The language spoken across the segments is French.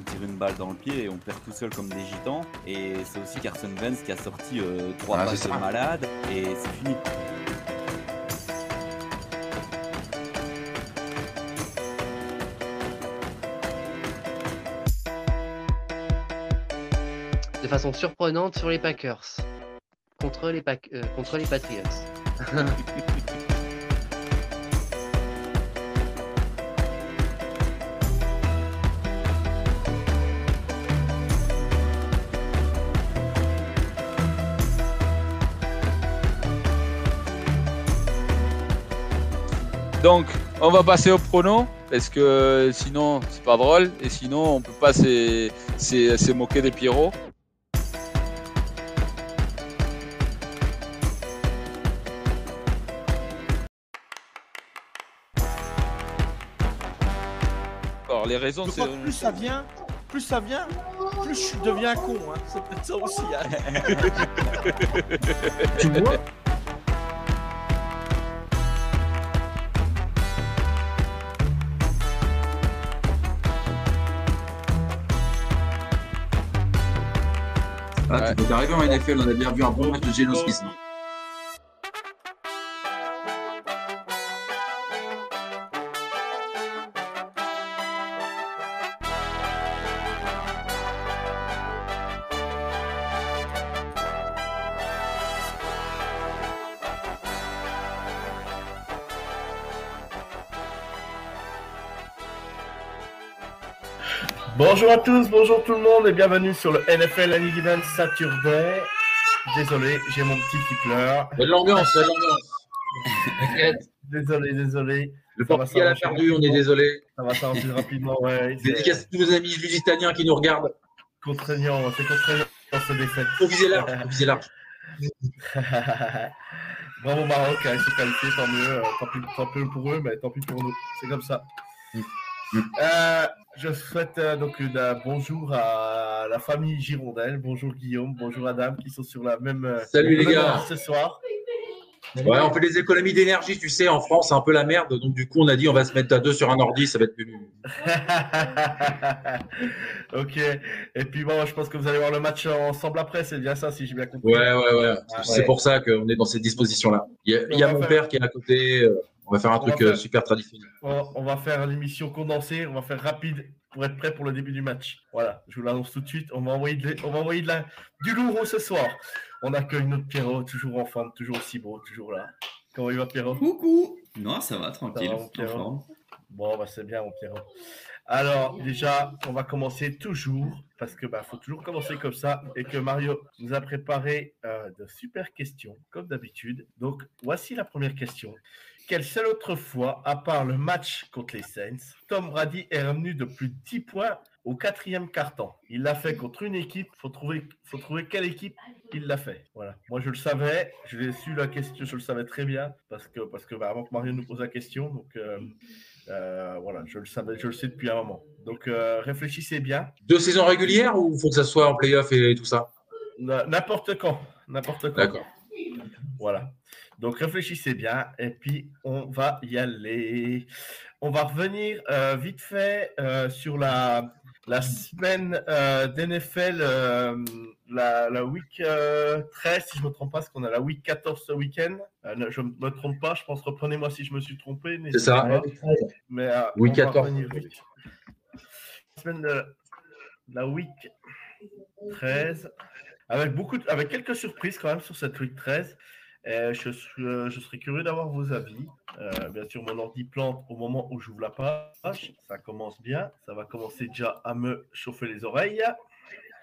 se tire une balle dans le pied et on perd tout seul comme des gitans. Et c'est aussi Carson Wentz qui a sorti euh, trois Ah, passes de malade et c'est fini. de façon surprenante sur les Packers contre les, Pac- euh, contre les Patriots. Donc, on va passer au prono, parce que sinon, c'est pas drôle, et sinon, on peut pas se, se- se moquer des Pierrots. Alors, les raisons, c'est. plus ça vient, plus ça vient, plus je deviens con. Hein. C'est peut-être ça aussi. hein. Tu vois? Ouais. peux arriver en NFL, on a bien vu un bon match de Geno Smith. Bonjour à tous, bonjour tout le monde et bienvenue sur le NFL Anigidan Saturday. Désolé, j'ai mon petit qui pleure. De l'ambiance, de l'ambiance. Désolé, désolé. Le Portugal a perdu, on est désolé. Ça va s'arranger rapidement, ouais. C'est Dédicace à tous nos amis lusitaniens qui nous regardent. contraignant, c'est contraignant ce défaite. Faut viser large, faut viser large. Bravo Maroc, hein, ils sont qualifiés, tant mieux. euh, tant, pis, tant pis pour eux, mais tant pis pour nous. C'est comme ça. Euh, je souhaite euh, donc une, euh, bonjour à la famille Girondelle. Bonjour Guillaume, bonjour Adam, qui sont sur la même. Salut les gars. ce soir. Ouais, on fait des économies d'énergie, tu sais, en France, c'est un peu la merde. Donc, du coup, on a dit, on va se mettre à deux sur un ordi, ça va être plus. ok. Et puis bon, je pense que vous allez voir le match ensemble après, c'est bien ça, si j'ai bien compris. Ouais, ouais, ouais. Ah, C'est ouais. pour ça qu'on est dans ces dispositions-là. Il y a, il y a On va mon faire- père qui est à côté. euh, On va faire un On truc euh, faire- super traditionnel. On, va faire l'émission condensée, on va faire rapide pour être prêt pour le début du match. Voilà, je vous l'annonce tout de suite. On va envoyer, de, on va envoyer de la, du lourd ce soir. On accueille notre Pierrot, toujours en forme, toujours aussi beau, toujours là. Comment il va Pierrot? Coucou Non, ça va, tranquille. Ça va, mon en Pierrot? forme. Bon, bah, c'est bien, mon Pierrot. Alors, déjà, on va commencer toujours, parce que bah, faut toujours commencer comme ça, et que Mario nous a préparé euh, de super questions, comme d'habitude. Donc, voici la première question. Quelle seule autre fois, à part le match contre les Saints, Tom Brady est revenu de plus de 10 points au quatrième quart-temps Il l'a fait contre une équipe, faut trouver, faut trouver quelle équipe il l'a fait. Voilà. Moi, je le savais, je l'ai su la question, je le savais très bien, parce que, parce que bah, avant que Mario nous pose la question, donc... euh, euh, voilà, je le savais, je le sais depuis un moment. Donc euh, réfléchissez bien. Deux saisons régulières ou faut que ça soit en playoff et tout ça? N'importe quand, n'importe quand. D'accord. Voilà. Donc réfléchissez bien et puis on va y aller. On va revenir euh, vite fait euh, sur la, la semaine euh, d'NFL, euh, la, la week euh, 13, si je ne me trompe pas, parce qu'on a la week 14 ce week-end. Je ne me trompe pas, je pense, reprenez-moi si je me suis trompé. n'hésitez ça. pas. Mais, Week on va 14. revenir vite. La semaine de la week 13, avec, beaucoup de- avec quelques surprises quand même sur cette week 13. Euh, je, suis- euh, je serais curieux d'avoir vos avis. Euh, bien sûr, mon ordi plante au moment où j'ouvre la page. Ça commence bien. Ça va commencer déjà à me chauffer les oreilles.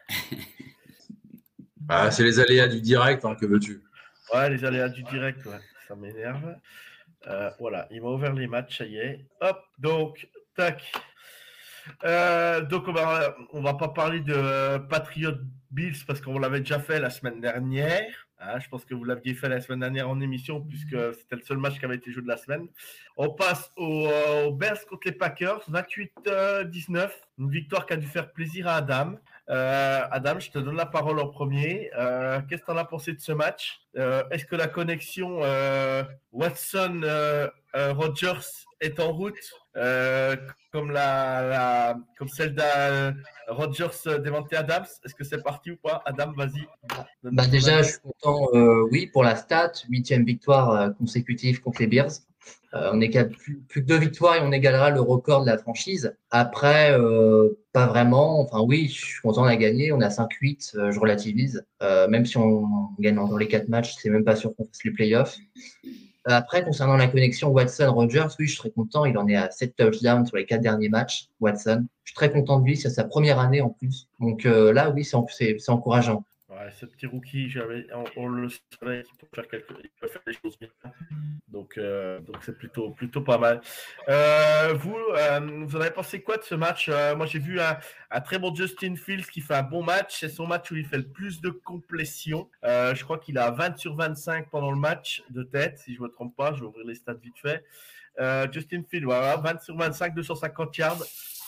Ah, c'est les aléas du direct, hein, que veux-tu? Ouais, les aléas du direct, ouais, ça m'énerve. Euh, voilà, il m'a ouvert les matchs, ça y est. Hop, donc, tac. Euh, donc, on va, on va pas parler de Patriot Bills parce qu'on l'avait déjà fait la semaine dernière. Hein, je pense que vous l'aviez fait la semaine dernière en émission puisque c'était le seul match qui avait été joué de la semaine. On passe au, euh, au Bears contre les Packers, 28-19. Une victoire qui a dû faire plaisir à Adam. Euh, Adam, je te donne la parole en premier. Euh, Qu'est-ce que tu en as pensé de ce match? Euh, Est-ce que la connexion euh, Watson-Rogers est en route, euh, comme, la, comme celle de Rogers euh, Devante Adams. Est-ce que c'est parti ou pas? Adam, vas-y. Bah ton déjà, je suis content, euh, oui, pour la stat, huitième victoire consécutive contre les Bears. On est qu'à plus, plus que deux victoires et on égalera le record de la franchise. Après, pas vraiment. Enfin oui, je suis content, on a gagné. On a 5-8, euh, je relativise. Même si on gagne encore les quatre matchs, c'est même pas sûr qu'on fasse les playoffs. Après, concernant la connexion Watson-Rogers, oui, je serais content. Il en est à 7 touchdowns sur les quatre derniers matchs, Watson. Je suis très content de lui, c'est sa première année en plus. Donc euh, là, oui, c'est encourageant. Ouais, ce petit rookie, on, le savait qu'il peut faire quelque, il peut faire des choses bien. Donc, euh, c'est plutôt, pas mal. Euh, vous, euh, vous en avez pensé quoi de ce match? Moi, j'ai vu un, très bon Justin Fields qui fait un bon match. C'est son match où il fait le plus de complétions. Euh, je crois qu'il a 20 sur 25 pendant le match de tête, si je ne me trompe pas. Je vais ouvrir les stats vite fait. Justin Fields, voilà, 20 sur 25, 250 yards.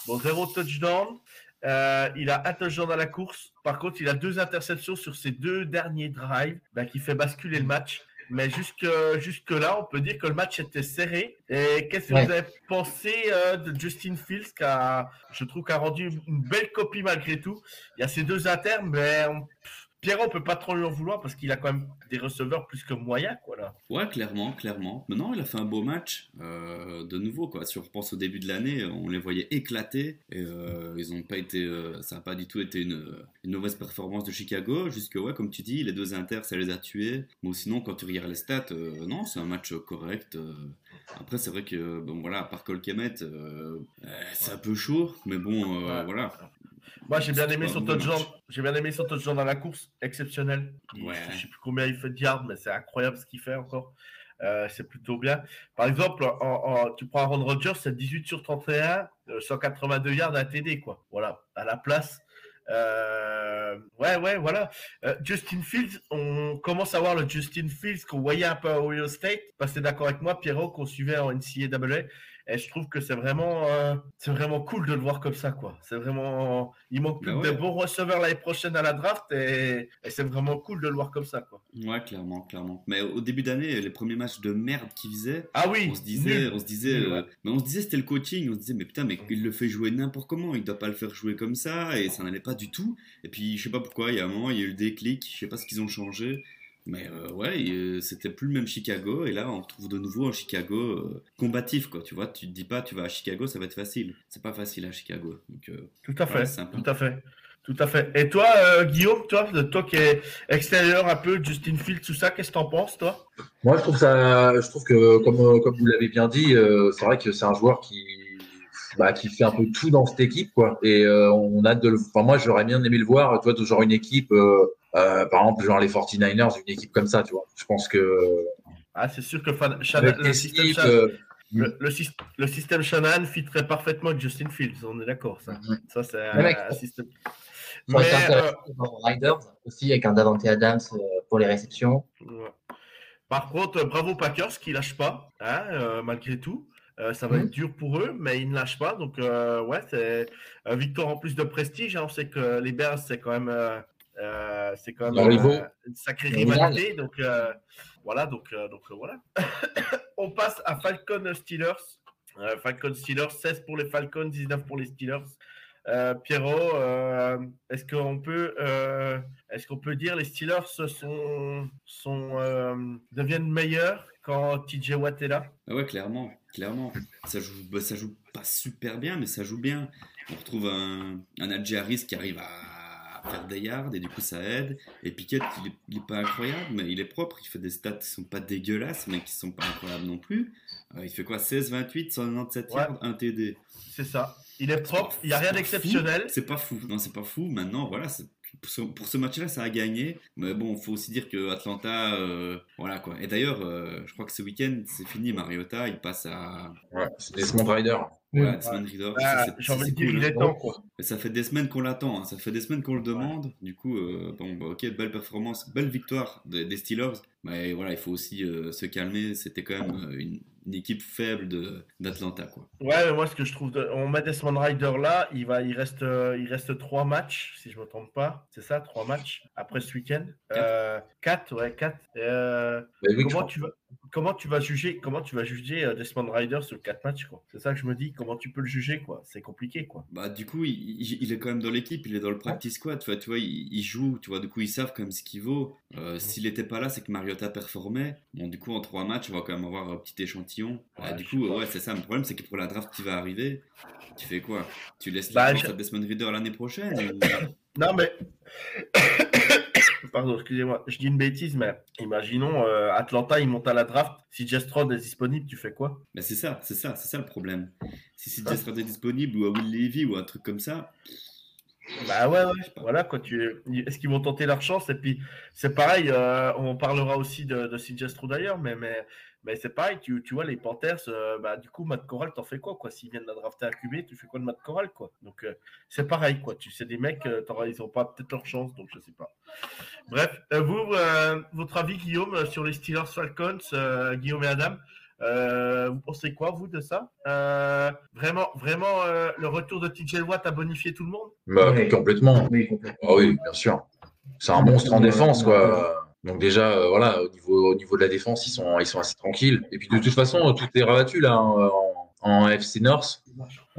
Bon, zéro touchdown. Euh, il a un touchdown à la course. Par contre, il a deux interceptions sur ses deux derniers drives ben, qui fait basculer le match. Mais jusque, jusque là, on peut dire que le match était serré. Et qu'est-ce que Ouais. vous avez pensé euh, de Justin Fields qui a, je trouve, a rendu une belle copie malgré tout? Il y a ces deux inters, mais on, Pierrot, on peut pas trop lui en vouloir parce qu'il a quand même des receveurs plus que moyens, quoi là. Ouais, clairement, clairement. Maintenant, il a fait un beau match. euh, de nouveau, quoi. Si on repense au début de l'année, on les voyait éclater. Et euh, ils ont pas été. euh, ça n'a pas du tout été une, une mauvaise performance de Chicago. Jusque, ouais, comme tu dis, les deux inters, ça les a tués. Mais sinon, quand tu regardes les stats, non, c'est un match correct. Après, c'est vrai que, bon, voilà, à part Colquemet, c'est un peu chaud. Mais bon, voilà. Moi, j'ai bien aimé bon touchdown. J'ai bien aimé son touchdown dans la course, exceptionnel. Il- Ouais. Je sais plus combien il fait de yards, mais c'est incroyable ce qu'il fait encore. Euh, c'est plutôt bien. Par exemple, en- en- tu prends Aaron Rodgers, c'est 18 sur 31, euh, 182 yards à TD, quoi. Voilà, à la place. Euh, ouais, ouais, voilà. Euh, Justin Fields, on commence à voir le Justin Fields qu'on voyait un peu à Ohio State. Parce que d'accord avec moi, Pierrot, qu'on suivait en NCAA. Et je trouve que c'est vraiment, euh, c'est vraiment cool de le voir comme ça, quoi. C'est vraiment, il manque plus Bah que ouais. de bons receveurs l'année prochaine à la draft et, et c'est vraiment cool de le voir comme ça, quoi. Ouais, clairement, clairement. Mais au début d'année, les premiers matchs de merde qu'il faisait, Ah oui, on se disait, nul. on se disait, Nul, ouais. euh, mais on se disait c'était le coaching. On se disait mais putain mais il le fait jouer n'importe comment. Il doit pas le faire jouer comme ça et ça n'allait pas du tout. Et puis je sais pas pourquoi. Il y a un moment il y a eu le déclic. Je sais pas ce qu'ils ont changé. Mais euh, ouais, euh, c'était plus le même Chicago. Et là on retrouve de nouveau un Chicago euh, combatif quoi. Tu vois, tu te dis pas tu vas à Chicago ça va être facile. C'est pas facile à Chicago. Donc euh, Tout à fait, tout à fait. Tout à fait. Et toi, euh, Guillaume, toi, toi qui es extérieur un peu, Justin Fields, tout ça, qu'est-ce que t'en penses, toi? Moi, je trouve ça, je trouve que comme, comme vous l'avez bien dit, euh, c'est vrai que c'est un joueur qui, bah, qui fait un peu tout dans cette équipe, quoi. Et euh, on a de, le- enfin, moi, j'aurais bien aimé le voir, tu vois, de genre une équipe, euh, par exemple, genre les 49ers, une équipe comme ça, tu vois. Je pense que Ah, c'est sûr que Fan- le, système Shanahan- euh, le, le syst- le système Shanahan fitterait parfaitement avec Justin Fields, on est d'accord, ça. Mhm. Ça, c'est un, Ouais, mec, un système. Ça Mais, voir Riders aussi avec un Davante Adams euh, pour les réceptions. Ouais. Par contre, euh, bravo Packers qui lâchent pas, hein, euh, malgré tout. Euh, ça va Mhm. être dur pour eux, mais ils ne lâchent pas. Donc, euh, ouais, c'est une victoire en plus de prestige. hein. On sait que les Bears, c'est quand même, euh, c'est quand même euh, une sacrée rivalité. Donc, euh, voilà, donc, euh, donc voilà. On passe à Falcon Steelers. Euh, Falcon Steelers, 16 pour les Falcons, 19 pour les Steelers. Euh, Pierrot, euh, est-ce qu'on peut, euh, est-ce qu'on peut dire les Steelers sont, sont euh, deviennent meilleurs quand TJ Watt est là? Ah ouais, clairement, clairement. Ça joue, bah, ça joue pas super bien, mais ça joue bien. On retrouve un, un Harris qui arrive à faire des yards et du coup ça aide. Et Pickett, il est, il est pas incroyable, mais il est propre. Il fait des stats qui sont pas dégueulasses, mais qui sont pas incroyables non plus. Euh, il fait quoi? 16, 28, 197 Ouais. yards, 1 TD. C'est ça. Il est propre. Il n'y a rien d'exceptionnel. C'est pas fou. Non, c'est pas fou. Maintenant, voilà, c'est- pour ce, match-là, ça a gagné. Mais bon, faut aussi dire que Atlanta, euh, voilà quoi. Et d'ailleurs, euh, je crois que ce week-end, c'est fini. Mariota, il passe à ouais, c'est Rider. Ouais, Desmond Ridder. Ah, Ça, c'est- J'ai envie c'est de dire, cool, il est temps quoi. Et Ça fait des semaines qu'on l'attend, hein. ça fait des semaines qu'on le demande. Du coup, euh, bon, bah, ok, belle performance, belle victoire des, des Steelers. Mais voilà, il faut aussi euh, se calmer. C'était quand même euh, une, une équipe faible de- d'Atlanta, quoi. Ouais, mais moi ce que je trouve, de- on met Desmond Rider là, il va, il reste, euh, il reste trois matchs si je me trompe pas. C'est ça, trois matchs après ce week-end? Quatre. Euh, quatre, ouais, quatre. Euh, Bah oui, comment tu vas, comment tu vas juger, comment tu vas juger euh, Desmond Rider sur 4 matchs, quoi? C'est ça que je me dis. Comment tu peux le juger, quoi? C'est compliqué, quoi. Bah, du coup, il, il- il est quand même dans l'équipe, il est dans le practice squad, tu vois, tu vois il, il joue, tu vois, du coup, ils savent quand même ce qu'il vaut. Euh, S'il était pas là, c'est que Mariota performait. Bon, du coup, en trois matchs, on va quand même avoir un petit échantillon. Ouais, Ah, du coup, ouais, c'est ça. Le problème, c'est que pour la draft qui va arriver, tu fais quoi? Tu laisses Bah, la chance je- à Desmond Reader l'année prochaine ou- Non, mais. Pardon, excusez-moi, je dis une bêtise, mais imaginons euh, Atlanta, il monte à la draft. Si Jestron est disponible, tu fais quoi? C'est ça, c'est ça, c'est ça le problème. Si c'est Jess est disponible ou à Will Levy ou un truc comme ça, Bah ouais, ouais. Voilà, quoi. Tu... Est-ce qu'ils vont tenter leur chance? Et puis, c'est pareil, euh, on parlera aussi de, de CJ Stroud d'ailleurs, mais, mais, mais c'est pareil, tu, tu vois, les Panthers, euh, bah, du coup, Matt Corral, t'en fais quoi, quoi? S'ils viennent de la drafter à QB, tu fais quoi de Matt Corral, quoi? Donc, euh, c'est pareil, quoi. Tu sais, des mecs, euh, t'auras- ils n'ont pas peut-être leur chance, donc je sais pas. Bref, euh, vous, euh, votre avis, Guillaume, sur les Steelers Falcons, euh, Guillaume et Adam euh, vous pensez quoi, vous, de ça? Euh, Vraiment, vraiment, euh, le retour de TJ Watt a bonifié tout le monde? Bah, complètement. Oui, complètement. Ah oui, bien sûr. C'est un monstre en défense, quoi. Donc déjà, euh, voilà, au niveau, au niveau de la défense, ils sont, ils sont assez tranquilles. Et puis de toute façon, tout est rabattu là en, en FC North.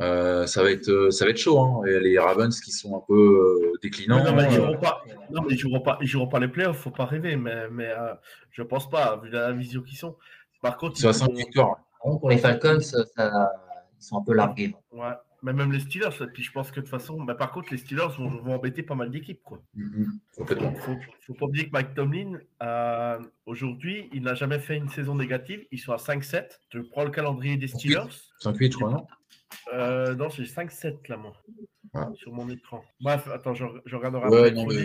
Euh, ça va être, euh, ça va être chaud. Hein. Et les Ravens qui sont un peu euh, déclinants. Mais non, mais ils joueront pas. Non, mais ils joueront pas. Ils joueront pas les playoffs. Faut pas rêver. Mais, mais euh, je pense pas, vu la vision qu'ils sont. Par contre, ils sont à ils 5 vont- victoires. Par contre, pour les Falcons, ça, ils sont un peu largués. Ouais. Mais même les Steelers. Et puis je pense que de toute façon, mais par contre, les Steelers vont, vont embêter pas mal d'équipes, quoi. Mhm, Complètement. Faut, faut pas oublier que Mike Tomlin, euh, aujourd'hui, il n'a jamais fait une saison négative. Ils sont à 5-7. Tu prends le calendrier des Steelers. 5-8, je crois, non? Euh, non, j'ai 5-7 là, moi. Ouais. Sur mon écran. Bref, attends, je, je regarderai Ouais, non, mais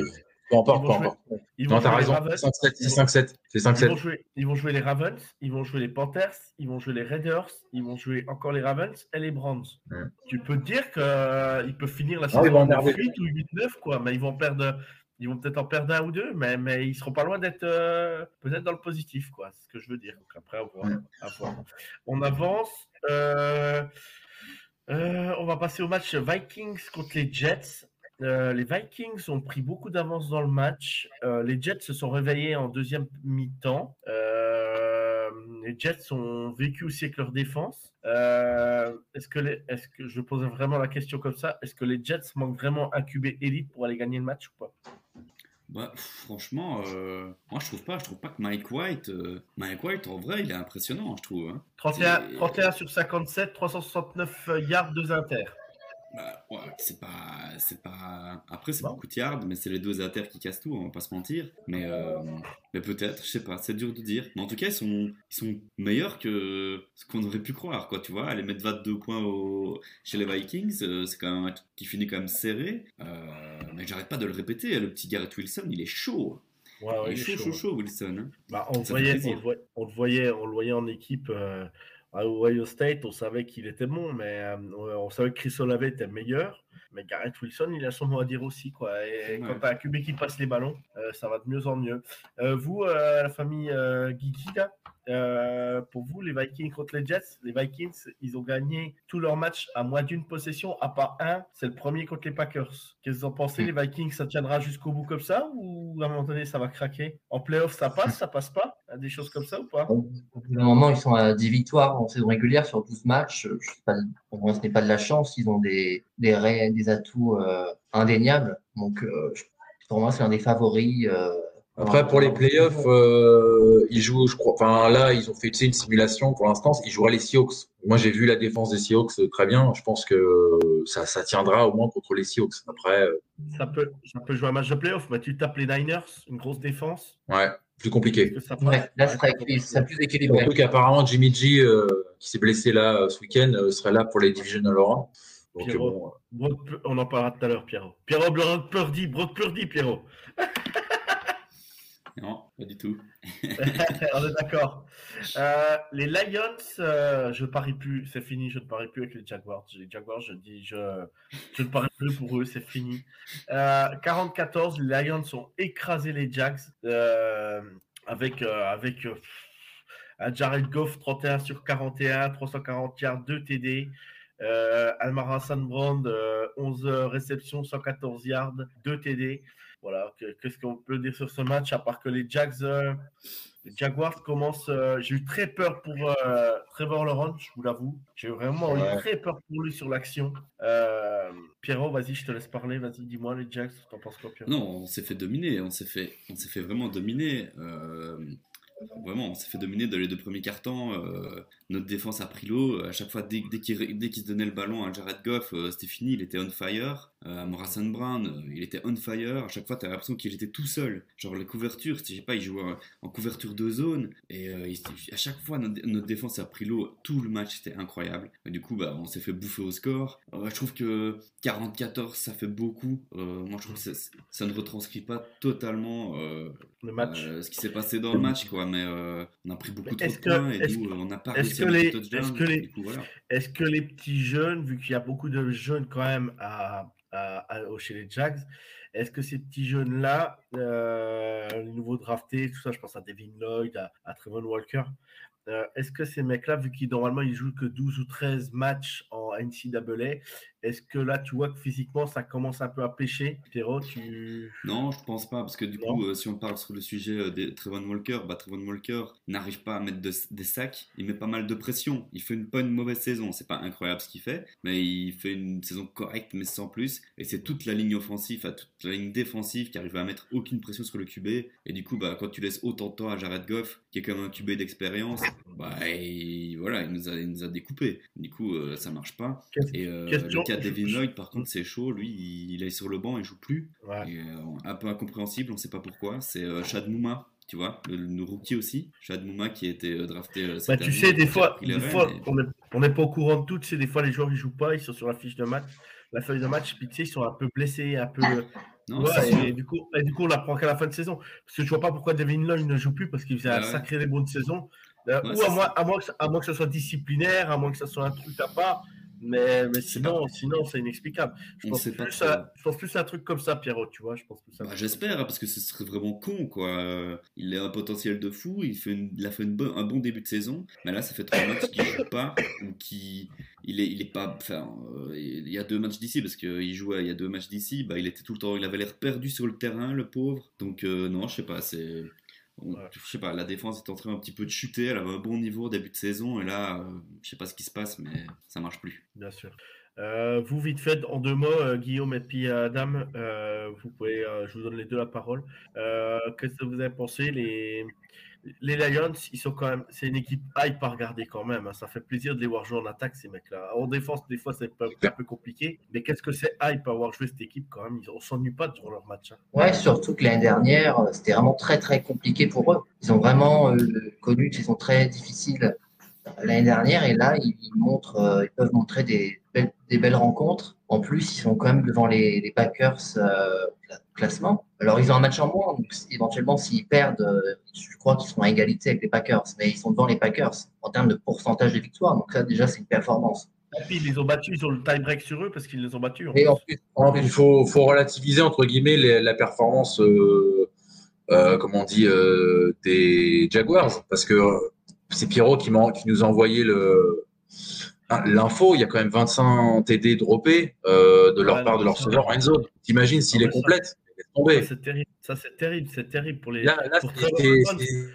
peu importe, vont peu jouer- importe. ils vont Non, t'as raison. Ravens. 5-7, c'est Ils vont- 5-7. C'est Ils vont, 5-7. jouer, ils vont jouer les Ravens, ils vont jouer les Panthers, ils vont jouer les Raiders, ils vont jouer encore les Ravens et les Browns. Tu peux te dire qu'ils peuvent finir la Ah, saison vont en emmerder. 8 ou 8-9, quoi, mais ils vont perdre. Ils vont peut-être en perdre un ou deux, mais, mais ils seront pas loin d'être euh, peut-être dans le positif, quoi. C'est ce que je veux dire. Donc après, à voir. Ouais. à voir. On avance. euh, euh, on va passer au match Vikings contre les Jets. Euh, les Vikings ont pris beaucoup d'avance dans le match. Euh, les Jets se sont réveillés en deuxième mi-temps. Euh, les Jets ont vécu aussi avec leur défense. Est-ce que, les- est-ce que je pose vraiment la question comme ça Est-ce que les Jets manquent vraiment un QB élite pour aller gagner le match ou pas? Bah, franchement, euh, moi je trouve pas. Je trouve pas que Mike White, euh, Mike White en vrai, il est impressionnant, je trouve. hein. 31, Et- 31 sur 57, 369 yards, 2 inter. Bah, ouais, c'est pas, c'est pas. Après, c'est Bon. beaucoup de yards, mais c'est les deux inter qui cassent tout, on va pas se mentir. Mais, euh, mais peut-être, je sais pas, c'est dur de dire. Mais en tout cas, ils sont, ils sont meilleurs que ce qu'on aurait pu croire, quoi. Tu vois, aller mettre 22 points au... chez les Vikings, euh, c'est quand même un truc qui finit quand même serré. Euh, mais j'arrête pas de le répéter, le petit Garrett Wilson, il est chaud. Ouais, il ouais, est il est chaud, chaud, chaud, Wilson. hein. Bah, on, le voyait, on, le voyait, on le voyait, on le voyait en équipe à Ohio State, on savait qu'il était bon, mais euh, on savait que Chris Olave était meilleur. Mais Garrett Wilson, il a son mot à dire aussi. Quoi. Et Ouais. quand tu as un QB qui passe les ballons, euh, ça va de mieux en mieux. Euh, vous, la famille Guigui, là, euh, pour vous, les Vikings contre les Jets, les Vikings, ils ont gagné tous leurs matchs à moins d'une possession, à part un, c'est le premier contre les Packers. Qu'est-ce que vous en pensez, les Vikings Ça tiendra jusqu'au bout comme ça ou à un moment donné, ça va craquer? En playoff, ça passe, ça passe pas? Des choses comme ça ou pas? Au bout d'un moment, ils sont à 10 victoires en saison régulière sur 12 matchs. Je sais pas, pour moi, ce n'est pas de la chance. Ils ont des, des, des atouts euh, indéniables. Donc, euh, pour moi, c'est un des favoris. euh, Après, pour les playoffs, euh, ils jouent, je crois. Enfin, là, ils ont fait tu sais, une simulation pour l'instant. Ils joueraient les Seahawks. Moi, j'ai vu la défense des Seahawks euh, très bien. Je pense que ça, ça tiendra au moins contre les Seahawks. Après, euh, ça peut, ça peut jouer un match de playoff, mais tu tapes les Niners, une grosse défense. ouais, plus compliqué. ça Ouais, là, serait, serait plus équilibré. Surtout qu'apparemment, Jimmy G, euh, qui s'est blessé là euh, ce week-end, euh, serait là pour les Divisional round. Donc, euh, Pierrot. bon, on en parlera tout à l'heure, Pierrot. Pierrot, Brock Purdy, Brock Purdy, Pierrot. Non, pas du tout. On est d'accord. Euh, les Lions, euh, je ne parie plus, c'est fini, je ne parie plus avec les Jaguars. Les Jaguars, je dis, je, ne parie plus pour eux, c'est fini. Euh, 44, les Lions ont écrasé les Jags euh, avec, euh, avec Jared Goff 31 sur 41, 340 yards, 2 TD. Almara Sandbrand, euh, 11 réceptions, 114 yards, 2 TD. Voilà, que- qu'est-ce qu'on peut dire sur ce match à part que les Jags, euh, les Jaguars commencent. euh, J'ai eu très peur pour euh, Trevor Lawrence, je vous l'avoue. J'ai vraiment Ouais. eu très peur pour lui sur l'action. Pierrot, vas-y, je te laisse parler. Vas-y, dis-moi les Jags, t'en penses quoi, Pierrot? Non, on s'est fait dominer, on s'est fait, on s'est fait vraiment dominer. Vraiment, on s'est fait dominer dans les deux premiers cartons. euh, notre défense a pris l'eau. À chaque fois, dès, dès qu'il se donnait le ballon à Jared Goff, euh, c'était fini, il était on fire. Euh, Morrison Brown, euh, il était on fire. À chaque fois, t'as l'impression qu'il était tout seul. Genre les couvertures, je sais pas, il jouait en, couverture de zone. Et euh, à chaque fois, notre, défense a pris l'eau. Tout le match, c'était incroyable. Du coup, bah, on s'est fait bouffer au score. Euh, je trouve que 44, ça fait beaucoup. Moi, je trouve que ça, ça ne retranscrit pas totalement Le match. euh, ce qui s'est passé dans le match, quoi. Mais euh, on a pris beaucoup trop de points et est-ce nous, que- euh, on n'a pas réussi à les- est-ce que les- Du coup, voilà. Est-ce que les petits jeunes, vu qu'il y a beaucoup de jeunes quand même à, à- à- chez les Jags, est-ce que ces petits jeunes-là, euh, les nouveaux draftés, tout ça, je pense à Devin Lloyd, à, à Trevor Walker, est-ce que ces mecs-là, vu qu'ils normalement ils jouent que 12 ou 13 matchs en NCAA, est-ce que là tu vois que physiquement ça commence un peu à pêcher Pierrot, tu. Non, je pense pas, parce que du Non. coup, euh, si on parle sur le sujet euh, de Trevon Walker, bah, Trevon Walker n'arrive pas à mettre de- des sacs, il met pas mal de pression. Il fait une, pas une mauvaise saison, c'est pas incroyable ce qu'il fait, mais il fait une saison correcte, mais sans plus. Et c'est toute la ligne offensive, à toute la ligne défensive qui arrive à mettre aucune pression sur le QB. Et du coup, bah, quand tu laisses autant de temps à Jared Goff, qui est comme un QB d'expérience, bah, il, voilà, il nous a, il nous a découpé. Du coup, euh, ça marche pas. Qu'est-ce- Et euh, question- je- Devin Lloyd, par contre, c'est chaud. Lui, il, il est sur le banc, il joue plus. Ouais. Et, euh, un peu incompréhensible, on sait pas pourquoi. C'est euh, Chad Mouma, tu vois, le, le rookie aussi. Chad Mouma qui a été euh, drafté. euh, Bah, cette tu année, sais, des fois, des fois et- on n'est pas au courant de tout. Tu sais, des fois, les joueurs ils jouent pas, ils sont sur la fiche de match, la feuille de match, puis tu sais, ils sont un peu blessés, un peu. Non, Ouais, et, du coup, et du coup, on l'apprend qu'à la fin de saison. Parce que je vois pas pourquoi Devin Lloyd ne joue plus parce qu'il faisait Bah un ouais. sacré début de saison. Euh, Ouais, ou à ça. moins, à, moins que, ça- à moins que ce soit disciplinaire, à moins que ce soit un truc à part. Mais, mais sinon, sinon c'est inexplicable. Je On pense, sait pas plus à, je pense plus à un truc comme ça, Pierrot, tu vois. Je pense ça. Bah, J'espère, hein, parce que ce serait vraiment con, quoi. Il a un potentiel de fou, il, fait une- il a fait une un bon début de saison, mais là, ça fait trois matchs qu'il joue pas, ou qu'il il est, il est pas. Enfin, euh, il y a deux matchs d'ici, parce qu'il jouait, il y a deux matchs d'ici, bah, il était tout le temps, il avait l'air perdu sur le terrain, le pauvre. Donc, euh, non, je sais pas, c'est. On- Ouais. Je sais pas, la défense est en train un petit peu de chuter, elle avait un bon niveau au début de saison, et là, euh, je sais pas ce qui se passe, mais ça marche plus. Bien sûr. Euh, vous, vite fait, en deux mots, euh, Guillaume et puis euh, Adam, vous pouvez, je vous donne les deux la parole. Qu'est-ce que vous avez pensé les, les Lions, ils sont quand même, c'est une équipe hype à regarder quand même. hein. Ça fait plaisir de les voir jouer en attaque, ces mecs-là. En défense, des fois, c'est un, peu compliqué. Mais qu'est-ce que c'est hype à voir jouer cette équipe quand même? Ils- On s'ennuie pas durant leur match. hein. Ouais, surtout que l'année dernière, euh, c'était vraiment très très compliqué pour eux. Ils ont vraiment euh, connu une saison très difficile euh, l'année dernière et là, ils, montrent, ils peuvent montrer des belles, des belles rencontres. En plus, ils sont quand même devant les, les Packers euh, cla- classement. Alors, ils ont un match en moins, donc éventuellement, s'ils perdent, euh, je crois qu'ils seront à égalité avec les Packers, mais ils sont devant les Packers en termes de pourcentage de victoires. Donc ça, déjà, c'est une performance. Et puis, ils les ont battus, ils ont le tie-break sur eux parce qu'ils les ont battus. en Et en plus, En plus, il faut, faut relativiser entre guillemets les- la performance, euh, euh, comment on dit, euh, des Jaguars, parce que c'est Pierrot qui, qui nous a envoyé le hein, l'info. Il y a quand même 25 TD droppés euh, de leur Ouais, part de leur receveur en zone. T'imagines s'il Ah est complète? Tomber. c'est terrible. Ça, c'est terrible. C'est terrible pour les. Là, là,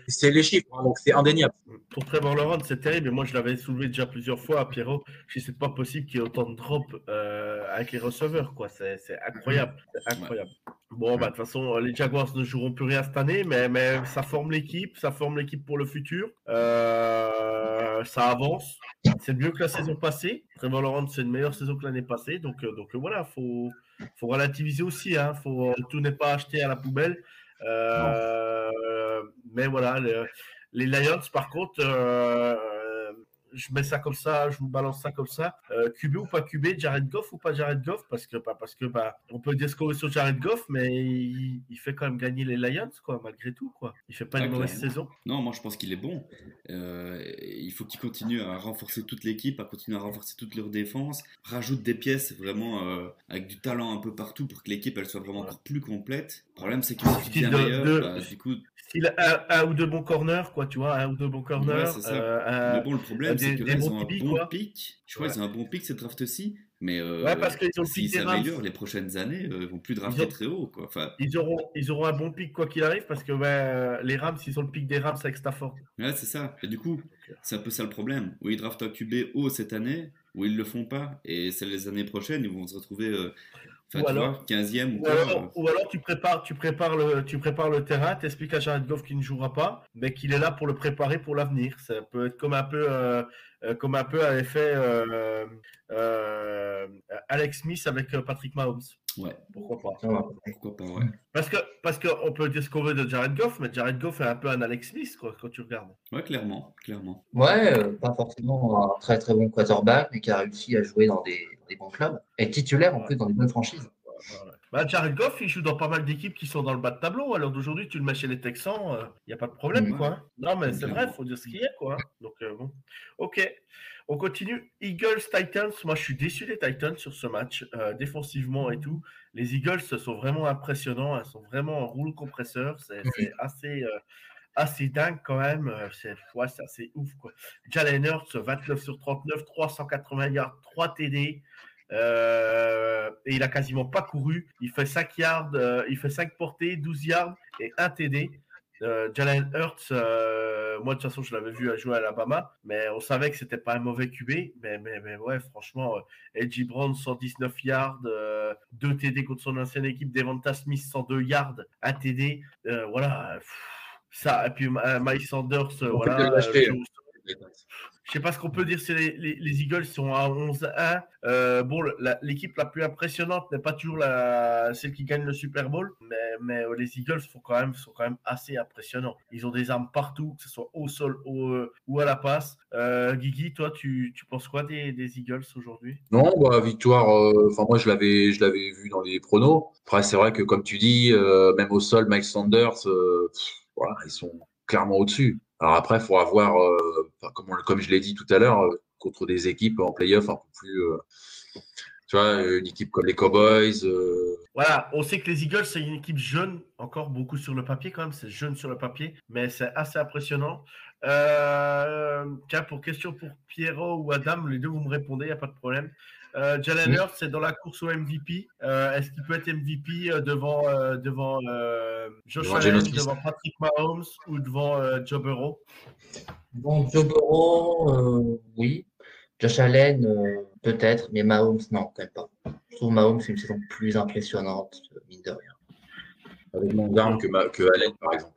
c'est- les chiffres, hein, donc c'est indéniable. Pour Trevor Lawrence, c'est terrible. Et moi, je l'avais soulevé déjà plusieurs fois à Pierrot. Je dis, c'est pas possible qu'il y ait autant de drops euh, avec les receveurs. quoi. C'est c'est incroyable. Incroyable. Bon, bah, de toute façon, les Jaguars ne joueront plus rien cette année, mais, mais ça forme l'équipe. Ça forme l'équipe pour le futur. Euh, ça avance. C'est mieux que la saison passée. Trevor Lawrence, c'est une meilleure saison que l'année passée. Donc, euh, donc euh, voilà, faut, faut relativiser aussi. Hein. Faut, tout n'est pas acheté à la poubelle. Euh, mais voilà, le- les Lions, par contre, euh, je mets ça comme ça, je vous balance ça comme ça. Euh, QB ou pas QB, Jared Goff ou pas Jared Goff? Parce que, bah, parce que bah, on peut dire ce qu'on veut sur Jared Goff, mais il, il fait quand même gagner les Lions, quoi, malgré tout. Quoi. Il fait pas Ah, une mauvaise clairement. saison. Non, moi je pense qu'il est bon. Euh, il faut qu'il continue à renforcer toute l'équipe, à continuer à renforcer toute leur défense, rajoute des pièces vraiment euh, avec du talent un peu partout pour que l'équipe elle soit vraiment encore plus complète. Le problème c'est meilleur, de- bah, du coup, Style un, un ou deux bons corners, quoi, tu vois, un ou deux bons corners. Ouais, c'est ça. euh, mais bon, le problème c'est que là ils ont un bon pic. Je crois qu'ils ont un bon pic cette draft aussi. Mais euh, Ouais, parce qu'ils ont s'ils s'améliorent les prochaines années, euh, ils vont plus drafter ont- très haut. Quoi. Enfin, Ils auront, ils auront un bon pic quoi qu'il arrive parce que ouais, euh, les Rams, ils ont le pic des Rams avec Stafford. ouais, c'est ça. Et du coup, c'est un peu ça le problème. Où ils draftent un QB haut cette année, où ils le font pas. Et c'est les années prochaines, ils vont se retrouver euh, enfin, Ou alors- vois, 15e ou Ou alors, ou alors tu prépares, tu prépares le, tu prépares le terrain, t'expliques à Jared Goff qu'il ne jouera pas, mais qu'il est là pour le préparer pour l'avenir. Ça peut être comme un peu, euh, euh, comme un peu avait fait euh, euh, Alex Smith avec Patrick Mahomes. Ouais, Pourquoi pas pourquoi pas, ouais. Parce que, parce que on peut dire ce qu'on veut de Jared Goff, mais Jared Goff est un peu un Alex Smith quoi, quand tu regardes. Ouais, clairement, clairement. Ouais, euh, pas forcément un très très bon quarterback, mais qui a réussi à jouer dans des, des bons clubs. Et titulaire en plus dans des bonnes franchises. Bah, Jared Goff, il joue dans pas mal d'équipes qui sont dans le bas de tableau. Alors d'aujourd'hui, tu le mets chez les Texans, il n'y a pas de problème, Mhm. quoi. hein. Non, mais c'est vrai, il faut dire ce qu'il y a, quoi. hein. Donc, euh, bon. Ok. On continue. Eagles, Titans. Moi, je suis déçu des Titans sur ce match, euh, défensivement et tout. Les Eagles sont vraiment impressionnants. Elles sont vraiment en rouleau compresseur. C'est assez. euh, assez dingue quand même. Euh, C'est ouais, c'est assez ouf. Quoi. Jalen Hurts, 29 sur 39, 380 yards, 3 TD. Euh, et il a quasiment pas couru. Il fait 5 yards, euh, il fait 5 portées, 12 yards et 1 TD. Euh, Jalen Hurts, euh, moi de toute façon je l'avais vu à jouer à Alabama, mais on savait que c'était pas un mauvais QB. Mais, mais, mais ouais, franchement, Edgy Brown 119 yards, 2 TD contre son ancienne équipe, Devonta Smith 102 yards, 1 TD. Voilà. pff, Ça, et puis Miles Sanders, On voilà. Je sais pas ce qu'on peut dire, c'est les, les- les Eagles sont à 11-1. Euh, bon, l'équipe la plus impressionnante n'est pas toujours celle qui gagne le Super Bowl, mais, euh, les Eagles sont quand, même, assez impressionnants. Ils ont des armes partout, que ce soit au sol euh, ou à la passe. Euh, Guigui, toi, tu, penses quoi des, Eagles aujourd'hui? Non, bah, victoire. Enfin, moi, je l'avais, je l'avais vu dans les pronos. Après, c'est vrai que, comme tu dis, même au sol, Mike Sanders, ils sont clairement au-dessus. Alors après, il faudra voir, euh, comme, je l'ai dit tout à l'heure, euh, contre des équipes en playoff un peu plus. euh, tu vois, une équipe comme les Cowboys. Voilà, on sait que les Eagles, c'est une équipe jeune, encore beaucoup sur le papier quand même, c'est jeune sur le papier, mais c'est assez impressionnant. Tiens, pour question pour Pierrot ou Adam, les deux vous me répondez, il n'y a pas de problème. Euh, Jalen Oui. Hurts, c'est dans la course au MVP. Euh, Est-ce qu'il peut être MVP euh, devant, euh, devant euh, Josh Devant Allen, devant Patrick Mahomes ou devant euh, Joe Burrow? Bon, Joe Burrow, euh, oui. Josh Allen, euh, peut-être, mais Mahomes, non, quand même pas. Je trouve Mahomes, c'est une saison plus impressionnante, mine de rien. Avec moins d'armes que, ma- que Allen, par exemple.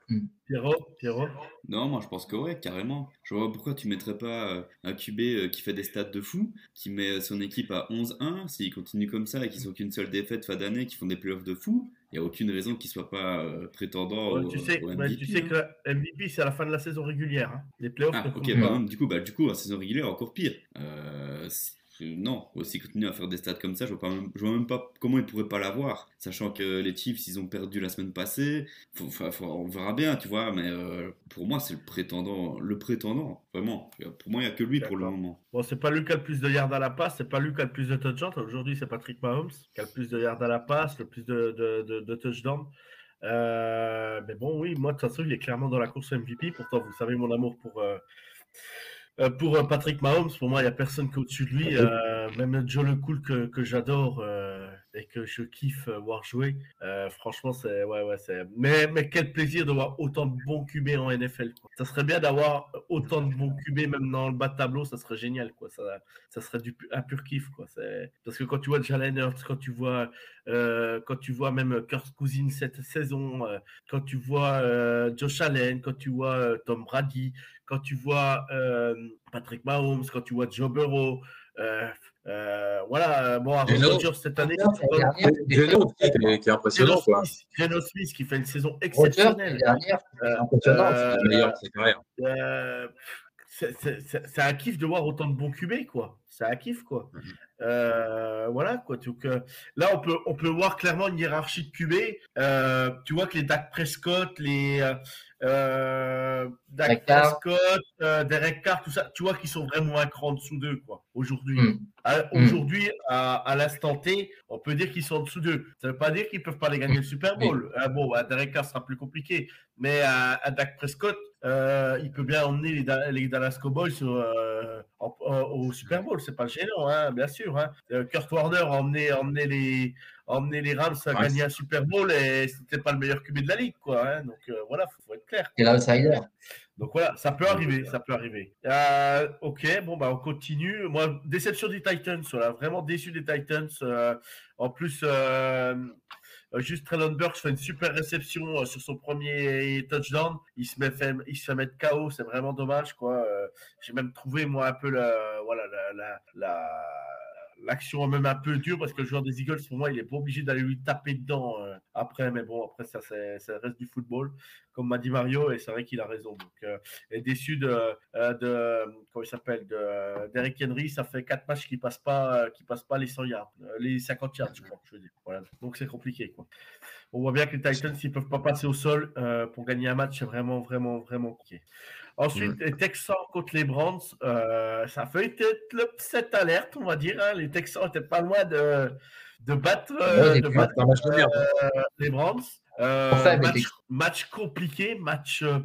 Pierrot, Pierrot Non, moi je pense que ouais, carrément. Je vois pas pourquoi tu mettrais pas euh, un QB euh, qui fait des stats de fou, qui met son équipe à 11-1, s'il continue comme ça et qu'ils n'ont qu'une seule défaite fin d'année, qui font des playoffs de fou, il n'y a aucune raison qu'ils soient pas euh, prétendants Ouais, au, tu, sais, au MVP. tu sais hein. que MVP, c'est à la fin de la saison régulière. hein. Les playoffs, Ah, ne ok, bah, pas. du coup, bah, du coup, en saison régulière, encore pire. Euh, non, s'ils continuent à faire des stats comme ça, je vois, pas même, je vois même pas comment ils pourraient pas l'avoir, sachant que les Chiefs, ils ont perdu la semaine passée. Faut- faut- faut- on verra bien, tu vois, mais euh, pour moi, c'est le prétendant, le prétendant, vraiment. Pour moi, il n'y a que lui pour le moment. Bon, c'est pas lui qui a le plus de yards à la passe, c'est pas lui qui a le plus de touchdowns. Aujourd'hui, c'est Patrick Mahomes qui a le plus de yards à la passe, le plus de, de, de, de touchdowns. Euh, mais bon, oui, moi, de toute façon, il est clairement dans la course MVP. Pourtant, vous savez mon amour pour, euh, euh, pour euh, Patrick Mahomes. Pour moi, il n'y a personne qui est au-dessus de lui. Euh, même Joe Le Cool que, que j'adore euh, et que je kiffe voir jouer. Franchement, c'est. Ouais, ouais, c'est. Mais, mais quel plaisir de voir autant de bons QB en NFL. quoi. Ça serait bien d'avoir autant de bons QB, même dans le bas de tableau, ça serait génial. Quoi. Ça, ça serait du, un pur kiff. Quoi. C'est- Parce que quand tu vois Jalen Hurts, quand tu vois, quand tu vois même Kirk Cousins cette saison, quand tu vois Josh Allen, quand tu vois Tom Brady, quand tu vois euh, Patrick Mahomes, quand tu vois Joe Burrow, euh, euh, voilà, bon, Aaron. Rodgers cette année, Geno qui est, qui est impressionnant, Geno Smith qui fait une saison exceptionnelle. Euh, impressionnant. euh, de c'est un kiff de voir autant de bons QB, quoi. C'est un kiff, quoi. Mhm. Euh, voilà, quoi. Donc, euh, là, on peut, on peut voir clairement une hiérarchie de QB. Euh, tu vois que les Dak Prescott, les Dak Derek Carr. Prescott, Derek Carr, tout ça, tu vois qu'ils sont vraiment un cran en dessous d'eux, quoi, aujourd'hui. Hmm. À- Mm. Aujourd'hui, à, à l'instant T, on peut dire qu'ils sont en dessous d'eux. Ça ne veut pas dire qu'ils ne peuvent pas aller gagner le Super Bowl. Ah bon, bah, Derek Carr sera plus compliqué. Mais à, à Dak Prescott, euh, il peut bien emmener les, Da- les Dallas Cowboys euh, en- en- au Super Bowl. C'est pas gênant, hein, bien sûr. Hein. Euh, Kurt Warner a emmené, les, emmené les Rams à Ouais. gagner un Super Bowl et c'était pas le meilleur QB de la ligue, quoi. hein. Donc voilà, faut, faut être clair. C'est l'outsider. Donc voilà, ça peut arriver, ça peut arriver. Euh, ok, bon bah on continue. Moi, déception des Titans, voilà, vraiment déçu des Titans. Euh, en plus, euh, juste Traylon Burks fait une super réception euh, sur son premier touchdown. Il se met, fait, il se fait mettre KO, c'est vraiment dommage quoi. Euh, J'ai même trouvé moi un peu la, voilà, la, la, la- l'action même un peu dure parce que le joueur des Eagles pour moi il est pas obligé d'aller lui taper dedans euh, après mais bon après ça reste du football comme m'a dit Mario et c'est vrai qu'il a raison. Euh, et déçu de, euh, de comment il s'appelle de d'Eric Henry ça fait quatre matchs qui passent pas passent pas les 100 yards les 50 yards je crois donc c'est compliqué on voit bien que les Titans s'ils peuvent pas passer au sol pour gagner un match c'est vraiment vraiment vraiment compliqué Ensuite, les Texans contre les Browns, euh, ça a fait être l'upset alerte, on va dire. hein. Les Texans étaient pas loin de, de battre, euh, Ouais, de battre euh, les Browns. Euh, match, match compliqué, match euh,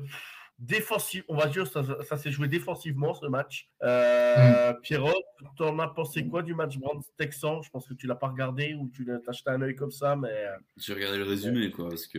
défensif. On va dire ça, ça s'est joué défensivement ce match. Euh, Pierrot, tu en as pensé quoi du match Browns-Texan Je pense que tu l'as pas regardé ou tu l'as t'as jeté un œil comme ça, mais J'ai regardé le résumé, quoi, parce que.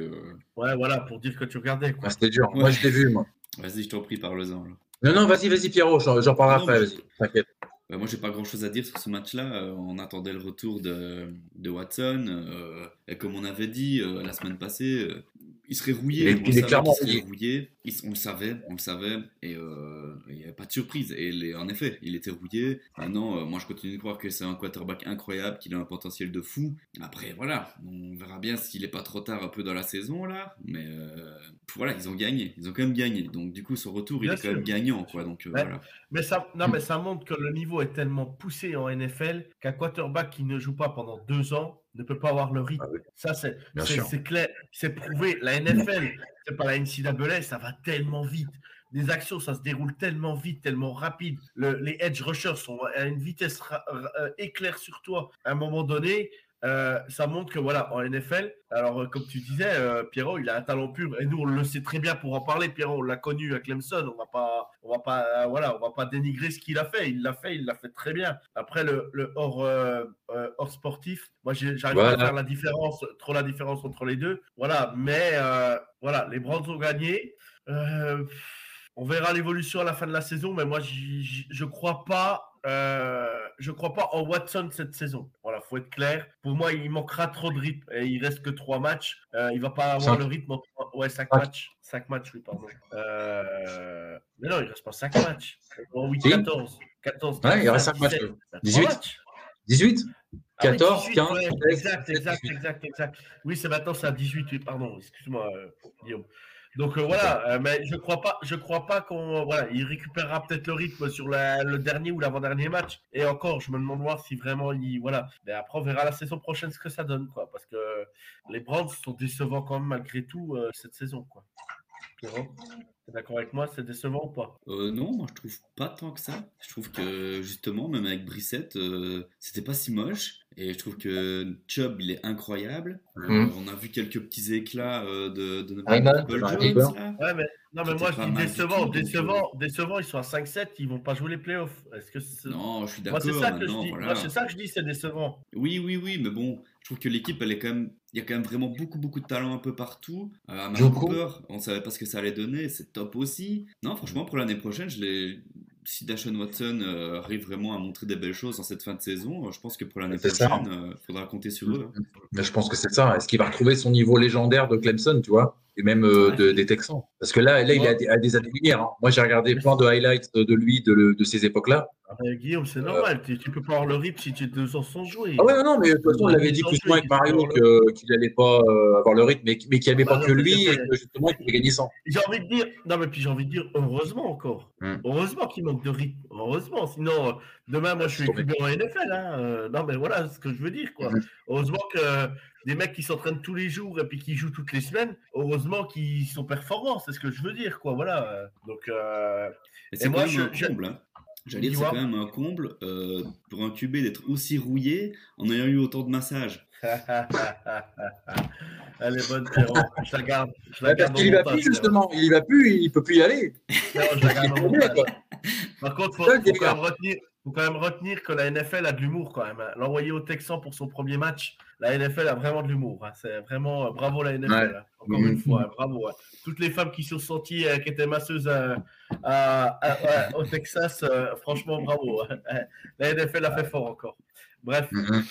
ouais, voilà, pour dire que tu regardais. Quoi. Ah, C'était dur. Moi, je l'ai vu, moi. Vas-y, je t'en prie, parle-en. Non, non, vas-y, vas-y, Pierrot, j'en parlerai Non, après, vas-y, t'inquiète. Bah, moi, j'ai pas grand chose à dire sur ce match-là. Euh, on attendait le retour de, de Watson. euh, et comme on avait dit euh, la semaine passée, euh, il serait rouillé. Il est- on il est clairement serait rouillé. Il- on le savait, on le savait. Et euh, il n'y avait pas de surprise. Et les- en effet, il était rouillé. Maintenant, euh, moi, je continue de croire que c'est un quarterback incroyable, qu'il a un potentiel de fou. Après, voilà, on verra bien s'il est pas trop tard un peu dans la saison, là. Mais euh, voilà, ils ont gagné. Ils ont quand même gagné. Donc, du coup, son retour, Bien il est quand même gagnant, quoi. Donc, euh, voilà. Mais ça, non, mais ça montre que le niveau est tellement poussé en NFL qu'un quarterback qui ne joue pas pendant deux ans ne peut pas avoir le rythme. Ah oui. Ça, c'est clair, c'est prouvé. La NFL, c'est pas la NCAA, ça va tellement vite. Les actions, ça se déroule tellement vite, tellement rapide. Le- les edge rushers sont à une vitesse euh, éclair sur toi. À un moment donné, euh, ça montre que voilà, en NFL, alors euh, comme tu disais, euh, Pierrot, il a un talent pur et nous on le sait très bien pour en parler. Pierrot, on l'a connu à Clemson, on va pas, on va pas, euh, voilà, on va pas dénigrer ce qu'il a fait. Il l'a fait, il l'a fait très bien. Après le, le hors, hors sportif, moi j'arrive pas Voilà. à faire la différence, trop la différence entre les deux. Voilà, mais voilà, les Browns ont gagné. On verra l'évolution à la fin de la saison, mais moi je crois pas. Euh, je crois pas en Watson cette saison. Voilà, faut être clair. Pour moi, il manquera trop de rythme. Et il reste que trois matchs. Euh, il va pas avoir Cinq. le rythme. en trois- Ouais, cinq matchs. Cinq matchs, oui, pardon. Euh, Mais non, il reste pas cinq matchs. 8, Si. 14. 14 Ouais, il reste cinq 17, matchs. Trois 18. matchs. 18 Ah oui, 14, 18, 15, ouais, 16, exact, 17, exact, 18. exact, exact. Oui, c'est maintenant, c'est à 18, oui, pardon, excuse-moi, euh, Guillaume. Donc euh, voilà, euh, mais je crois pas, je crois pas qu'on, voilà, il récupérera peut-être le rythme sur le dernier ou l'avant-dernier match. Et encore, je me demande voir si vraiment il, voilà. Mais après, on verra la saison prochaine ce que ça donne, quoi, parce que les Browns sont décevants quand même malgré tout euh, cette saison, quoi. T'es d'accord avec moi, c'est décevant ou pas? Euh, non, moi je trouve pas tant que ça. Je trouve que justement, même avec Brissette, euh, c'était pas si moche. Et je trouve que Chubb, il est incroyable. Euh, Mhm. on a vu quelques petits éclats euh, de, de notre Paul Raymond. Jones. Ouais, mais non, mais moi je dis décevant, tout, donc, décevant, décevant. Ils sont à 5-7, ils vont pas jouer les playoffs. Est-ce que c'est... Non, je suis Moi, d'accord. c'est ça que je maintenant, dis. voilà. Moi, c'est ça que je dis, c'est décevant. Oui, oui, oui, mais bon, je trouve que l'équipe, elle est quand même. Il y a quand même vraiment beaucoup, beaucoup de talent un peu partout. Euh. Cooper, on savait pas ce que ça allait donner, c'est top aussi. Non, franchement, pour l'année prochaine, je l'ai. Si Dashon Watson euh, arrive vraiment à montrer des belles choses en cette fin de saison, euh, je pense que pour l'année prochaine, il faudra compter sur eux. hein. Mais je pense que c'est ça. Est-ce qu'il va retrouver son niveau légendaire de Clemson, tu vois? Et même euh, de- des Texans Parce que là, là il à des, à des années-lumière. hein. Moi, j'ai regardé plein de highlights de lui de, de ces époques-là. Euh, Guillaume, c'est normal. Tu, tu peux pas avoir le rythme si tu es deux ans sans jouer. Ah ouais, non, non, mais de toute façon, on l'avait dit plus ou moins avec Mario qu'il n'allait pas euh, avoir le rythme, mais, mais qu'il n'y avait Bah pas non, que lui et que justement, il pouvait gagner 100. J'ai envie de dire, non, mais puis j'ai envie de dire, heureusement encore. Hmm. Heureusement qu'il manque de rythme. Heureusement. Sinon, euh, demain, moi, je suis. QB en NFL. Hein. Euh, non, mais voilà ce que je veux dire, quoi. Hmm. Heureusement que des mecs qui s'entraînent tous les jours et puis qui jouent toutes les semaines, heureusement qu'ils sont performants. C'est ce que je veux dire, quoi. Voilà. Donc, euh, Et c'est moi, quand même je- un je- comble. hein. J'allais dire, c'est quand même un comble euh, pour un QB d'être aussi rouillé en ayant eu autant de massages. Elle est bonne, Pierrot. Je la garde. Je la Ouais, Parce garde qu'il y dans va plus, justement. Il y va plus, il peut plus y aller. Non, je la garde. Par contre, faut, le faut quand même retenir, faut quand même retenir que la NFL a de l'humour quand même. L'envoyer au Texan pour son premier match, la NFL a vraiment de l'humour. hein. C'est vraiment euh, bravo la NFL. Ouais. hein. Encore une fois, hein, bravo. Toutes les femmes qui sont senties, euh, qui étaient masseuses euh, au Texas, franchement, bravo. La NFL a fait fort encore. Bref, Mhm.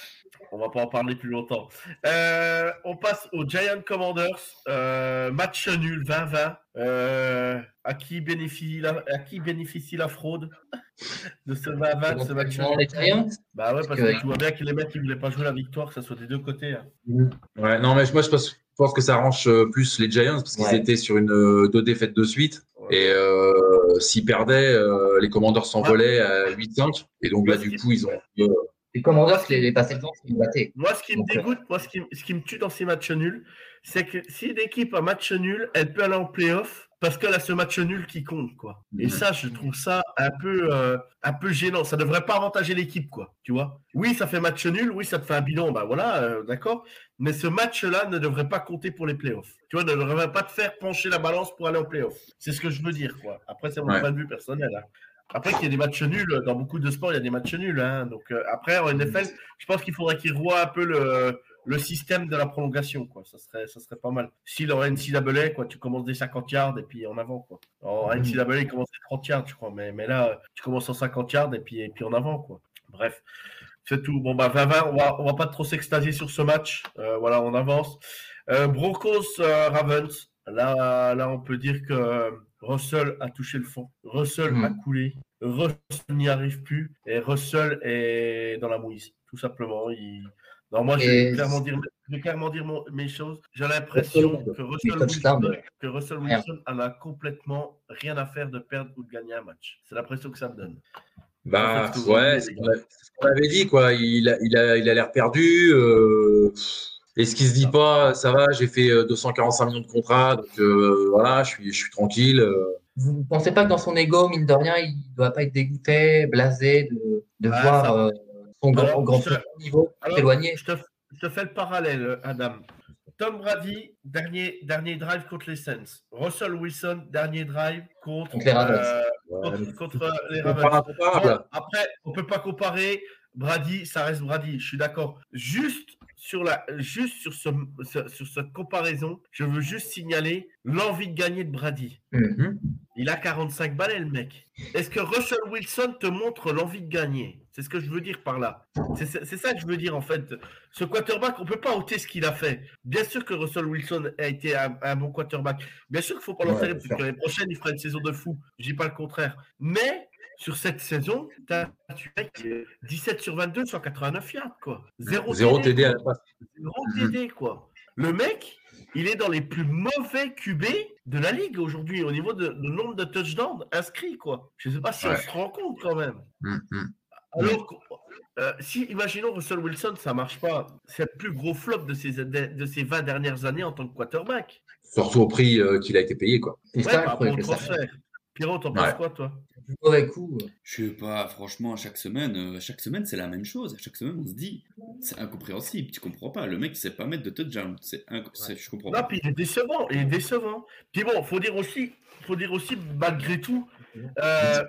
On va pas en parler plus longtemps. Euh, on passe aux Giant Commanders. Euh, match nul, 20-20. Euh, à, qui bénéficie la, à qui bénéficie la fraude de ce 20-20, de ce match Dans nul? les Giants, Bah ouais, parce que- tu vois bien que les mecs, ils voulaient pas jouer la victoire, que ça soit des deux côtés. hein. Ouais, non, mais moi, je pense, je pense que ça arrange plus les Giants parce qu'ils Ouais. étaient sur une deux défaites de suite. Et euh, s'ils perdaient, euh, les commandeurs s'envolaient à 8-5. Et donc là, du coup, ils ont. euh, les Commanders, les, les passés de temps, ils battaient. Moi, ce qui me Donc, euh, dégoûte, moi, ce qui, ce qui me tue dans ces matchs nuls, c'est que si une équipe a match nul, elle peut aller en playoff parce qu'elle a ce match nul qui compte, quoi. Et ça, je trouve ça un peu, euh, un peu gênant. Ça devrait pas avantager l'équipe, quoi. Tu vois Oui, ça fait match nul, oui, ça te fait un bilan, bah voilà, euh, d'accord. Mais ce match-là ne devrait pas compter pour les playoffs. Tu vois, ne devrait pas te faire pencher la balance pour aller en playoff. C'est ce que je veux dire, quoi. Après, c'est mon Ouais. point de vue personnel. hein. Après, qu'il y ait des matchs nuls, dans beaucoup de sports, il y a des matchs nuls. hein. Donc, euh, après, en NFL, je pense qu'il faudrait qu'ils revoient un peu le, le système de la prolongation. Quoi. Ça, serait, ça serait pas mal. Si en NCAA, quoi, tu commences des 50 yards et puis en avant. Quoi. En NCAA, il commence des 30 yards, je crois. Mais, mais là, tu commences en 50 yards et puis, et puis en avant. Quoi. Bref, c'est tout. Bon, bah, 20-20, on va, on va pas trop s'extasier sur ce match. Euh, voilà, on avance. Euh, Broncos euh, Ravens. Là, là, on peut dire que Russell a touché le fond. Russell a coulé. Russell n'y arrive plus. Et Russell est dans la mouise, tout simplement. Il... Non, moi, je vais clairement dire, je vais clairement dire mon- mes choses. J'ai l'impression Russell, que Russell, Wilson, que Russell. Wilson en a complètement rien à faire de perdre ou de gagner un match. C'est l'impression que ça me donne. Bah, ouais, c'est ce qu'on avait dit, quoi. Il a il a, il a l'air perdu. euh, Est-ce qu'il se dit pas, ça va, j'ai fait euh, 245 millions de contrats, donc euh, voilà, je suis, je suis tranquille. euh. Vous ne pensez pas que dans son ego, mine de rien, il ne doit pas être dégoûté, blasé de, de Ah, voir euh, son grand, Alors, grand je niveau s'éloigner? Je te, je te fais le parallèle, Adam. Tom Brady, dernier, dernier drive contre les Saints. Russell Wilson, dernier drive contre, Contre les Ravens. euh, contre, contre les Ravens. Bon, après, on peut pas comparer. Brady, ça reste Brady, je suis d'accord. Juste sur la, juste sur ce, sur cette comparaison, je veux juste signaler l'envie de gagner de Brady. Mhm. Il a 45 balais, le mec. Est-ce que Russell Wilson te montre l'envie de gagner? C'est ce que je veux dire par là. C'est c'est- c'est ça que je veux dire, en fait. Ce quarterback, on peut pas ôter ce qu'il a fait. Bien sûr que Russell Wilson a été un, un bon quarterback. Bien sûr qu'il faut pas Ouais, l'enterrer, bien parce que l'année prochaine, il fera une saison de fou. Je dis pas le contraire. Mais sur cette saison, tu as 17 sur 22, 189 yards, quoi. Zéro, Zéro TD, TD à quoi. la passe. Zéro Mhm. TD, quoi. Le mec, il est dans les plus mauvais QB de la ligue aujourd'hui au niveau de, de nombre de touchdowns inscrits, quoi. Je sais pas si on se rend compte quand même. Hum. Alors, euh, si, imaginons Russell Wilson, ça marche pas, c'est le plus gros flop de ces, de ces 20 dernières années en tant que quarterback. Surtout au prix euh, qu'il a été payé, quoi. Ouais, ça, transfert. Pierrot, t'en penses Ouais. quoi, toi? Du mauvais coup. euh, Je sais pas, franchement, chaque semaine, euh, chaque semaine c'est la même chose. Chaque semaine on se dit, c'est incompréhensible. Tu comprends pas. Le mec il sait pas mettre de touchdown. C'est inc- c'est- je comprends Non, pas. puis il est décevant, il est décevant. Puis bon, faut dire aussi, faut dire aussi malgré tout, euh,